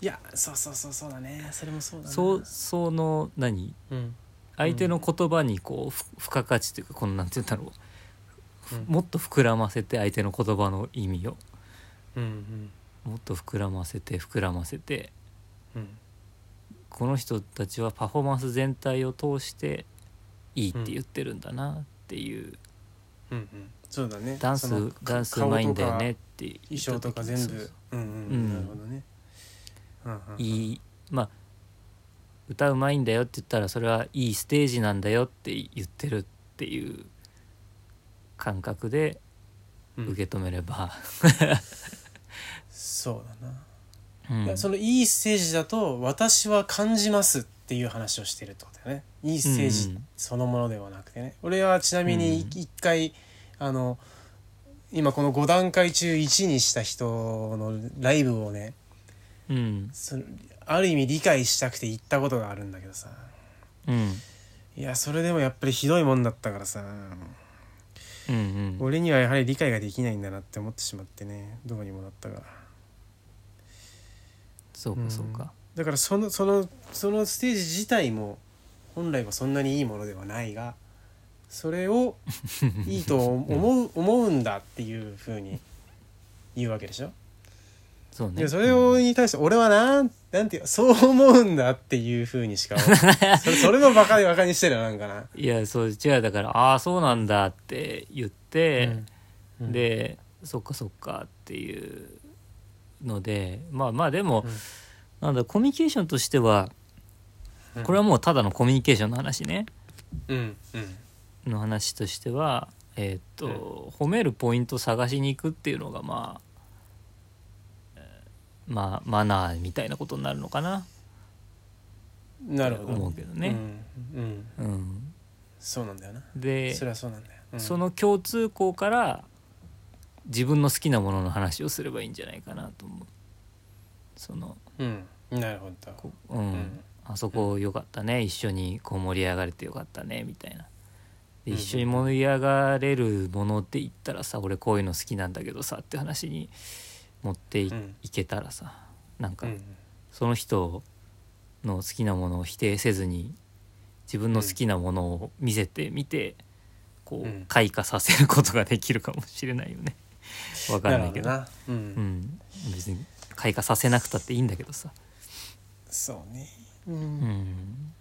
Speaker 1: いやそうそうそうそうだね。それもそうだな。
Speaker 2: そうその何？
Speaker 1: うん。
Speaker 2: 相手の言葉にこうふ付加価値というかこのなんて言うんだろう、
Speaker 1: うん。
Speaker 2: もっと膨らませて相手の言葉の意味を。
Speaker 1: うん
Speaker 2: もっと膨らませて膨らませて。
Speaker 1: うんうん
Speaker 2: この人たちはパフォーマンス全体を通していいって言ってるんだなっていう、
Speaker 1: うんうん。そうだね。
Speaker 2: ダンスダンスうまいんだよねって言った
Speaker 1: 衣装とか全部。
Speaker 2: う
Speaker 1: んうん、
Speaker 2: うん。
Speaker 1: なるほどね、うんうんうん、
Speaker 2: いいまあ歌うまいんだよって言ったらそれはいいステージなんだよって言ってるっていう感覚で
Speaker 1: うん
Speaker 2: 受け止めれば、
Speaker 1: そうだな、そのいいステージだと私は感じますっていう話をしてるってことだよね。いいステージ
Speaker 2: うん
Speaker 1: そのものではなくてね、俺はちなみに
Speaker 2: うん
Speaker 1: 一回、あの今この5段階中1にした人のライブをね
Speaker 2: うん。
Speaker 1: そのある意味理解したくて行ったことがあるんだけどさ。
Speaker 2: うん。
Speaker 1: いやそれでもやっぱりひどいもんだったからさ。
Speaker 2: うんうん。
Speaker 1: 俺にはやはり理解ができないんだなって思ってしまってね。どうにもなったから
Speaker 2: そうかそうか。
Speaker 1: だからそのそのそのステージ自体も本来はそんなにいいものではないがそれを いいと思う思うんだっていうふうに言うわけでしょ？
Speaker 2: そうね。
Speaker 1: でそれをに対して俺はなんなんていうそう思うんだっていうふうにしか それそれもバカでバカにしてるよなんかな。
Speaker 2: いやそう違うだからああそうなんだって言って、
Speaker 1: うん。
Speaker 2: でそっかそっかっていうのでまあまあでも、
Speaker 1: うん。
Speaker 2: なんだコミュニケーションとしては
Speaker 1: うん。
Speaker 2: これはもうただのコミュニケーションの話ね。
Speaker 1: うんうん。
Speaker 2: の話としてはえーっと、褒めるポイントを探しに行くっていうのがまあえーまあマナーみたいなことになるのかな。
Speaker 1: なるほど。
Speaker 2: 思うけどね。
Speaker 1: うんうん。
Speaker 2: うん。
Speaker 1: そうなんだよな。
Speaker 2: で
Speaker 1: それはそうなんだよ、うん。
Speaker 2: その共通項から自分の好きなものの話をすればいいんじゃないかなと思う。その
Speaker 1: うん。なるほど。
Speaker 2: こうん、
Speaker 1: ん。
Speaker 2: あそこ良かったね。一緒にこう盛り上がれてよかったね。みたいな。で
Speaker 1: うん
Speaker 2: 一緒に盛り上がれるものって言ったらさ俺こういうの好きなんだけどさって話に持ってい,、
Speaker 1: うん。
Speaker 2: けたらさなんか
Speaker 1: うん
Speaker 2: その人の好きなものを否定せずに自分の好きなものを見せてみて、こ
Speaker 1: うん。
Speaker 2: う開花させることができるかもしれないよね。わかんないけど。
Speaker 1: なるほなう
Speaker 2: うん。ん、別に開花させなくたっていいんだけどさ、
Speaker 1: そうね。う
Speaker 2: うん。ん、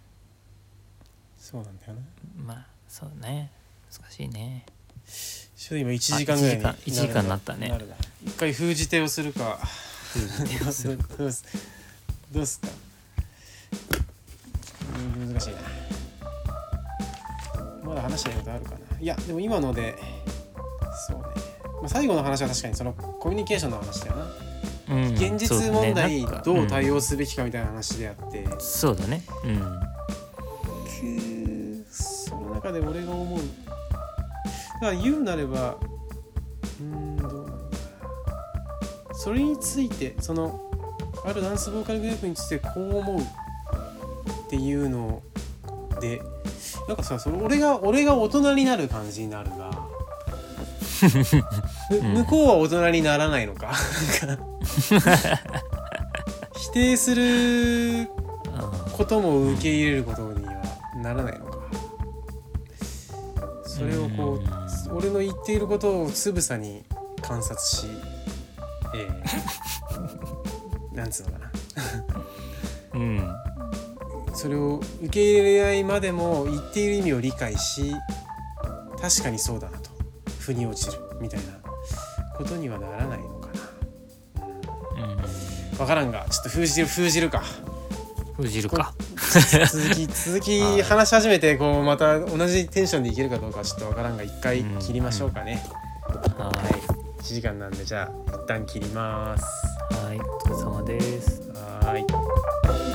Speaker 1: そうなんだよな
Speaker 2: まあそうね。難しいね。
Speaker 1: ちょっと今1時間ぐらいに
Speaker 2: あ一時間。一時間になったね。
Speaker 1: るな。一回封じ手をするか。どうするどうすどうすか。うん難しいな。話したいことあるかな。いやでも今のでそうね、まあ、最後の話は確かにそのコミュニケーションの話だよな、
Speaker 2: うん。
Speaker 1: 現実問題どう対
Speaker 2: うん
Speaker 1: 応すべきかみたいな話であって、
Speaker 2: そうだね。うん。
Speaker 1: くその中で俺が思う。だから言うなればうーんどうなんだそれについてそのあるダンスボーカルグループについてこう思うっていうのでなんかさその俺が俺が大人になる感じになるが 向こうは大人にならないのか？否定することも受け入れることにはならないのか？それをこう俺の言っていることをつぶさに観察しえー、なんつうのかな？
Speaker 2: うん。うん
Speaker 1: それを受け入れないまでも言っている意味を理解し確かにそうだな。と腑に落ちるみたいなことにはならないのかな。
Speaker 2: うん。
Speaker 1: 分からんがちょっと封じる封じるか。
Speaker 2: 封じるか。
Speaker 1: 続き続き
Speaker 2: はい。
Speaker 1: 話し始めてこうまた同じテンションでいけるかどうかはちょっと分からんが一回切りましょうかね、
Speaker 2: は
Speaker 1: はい。1時間なんでじゃあ一旦切ります。
Speaker 2: いはい。お疲れ様です。
Speaker 1: はーい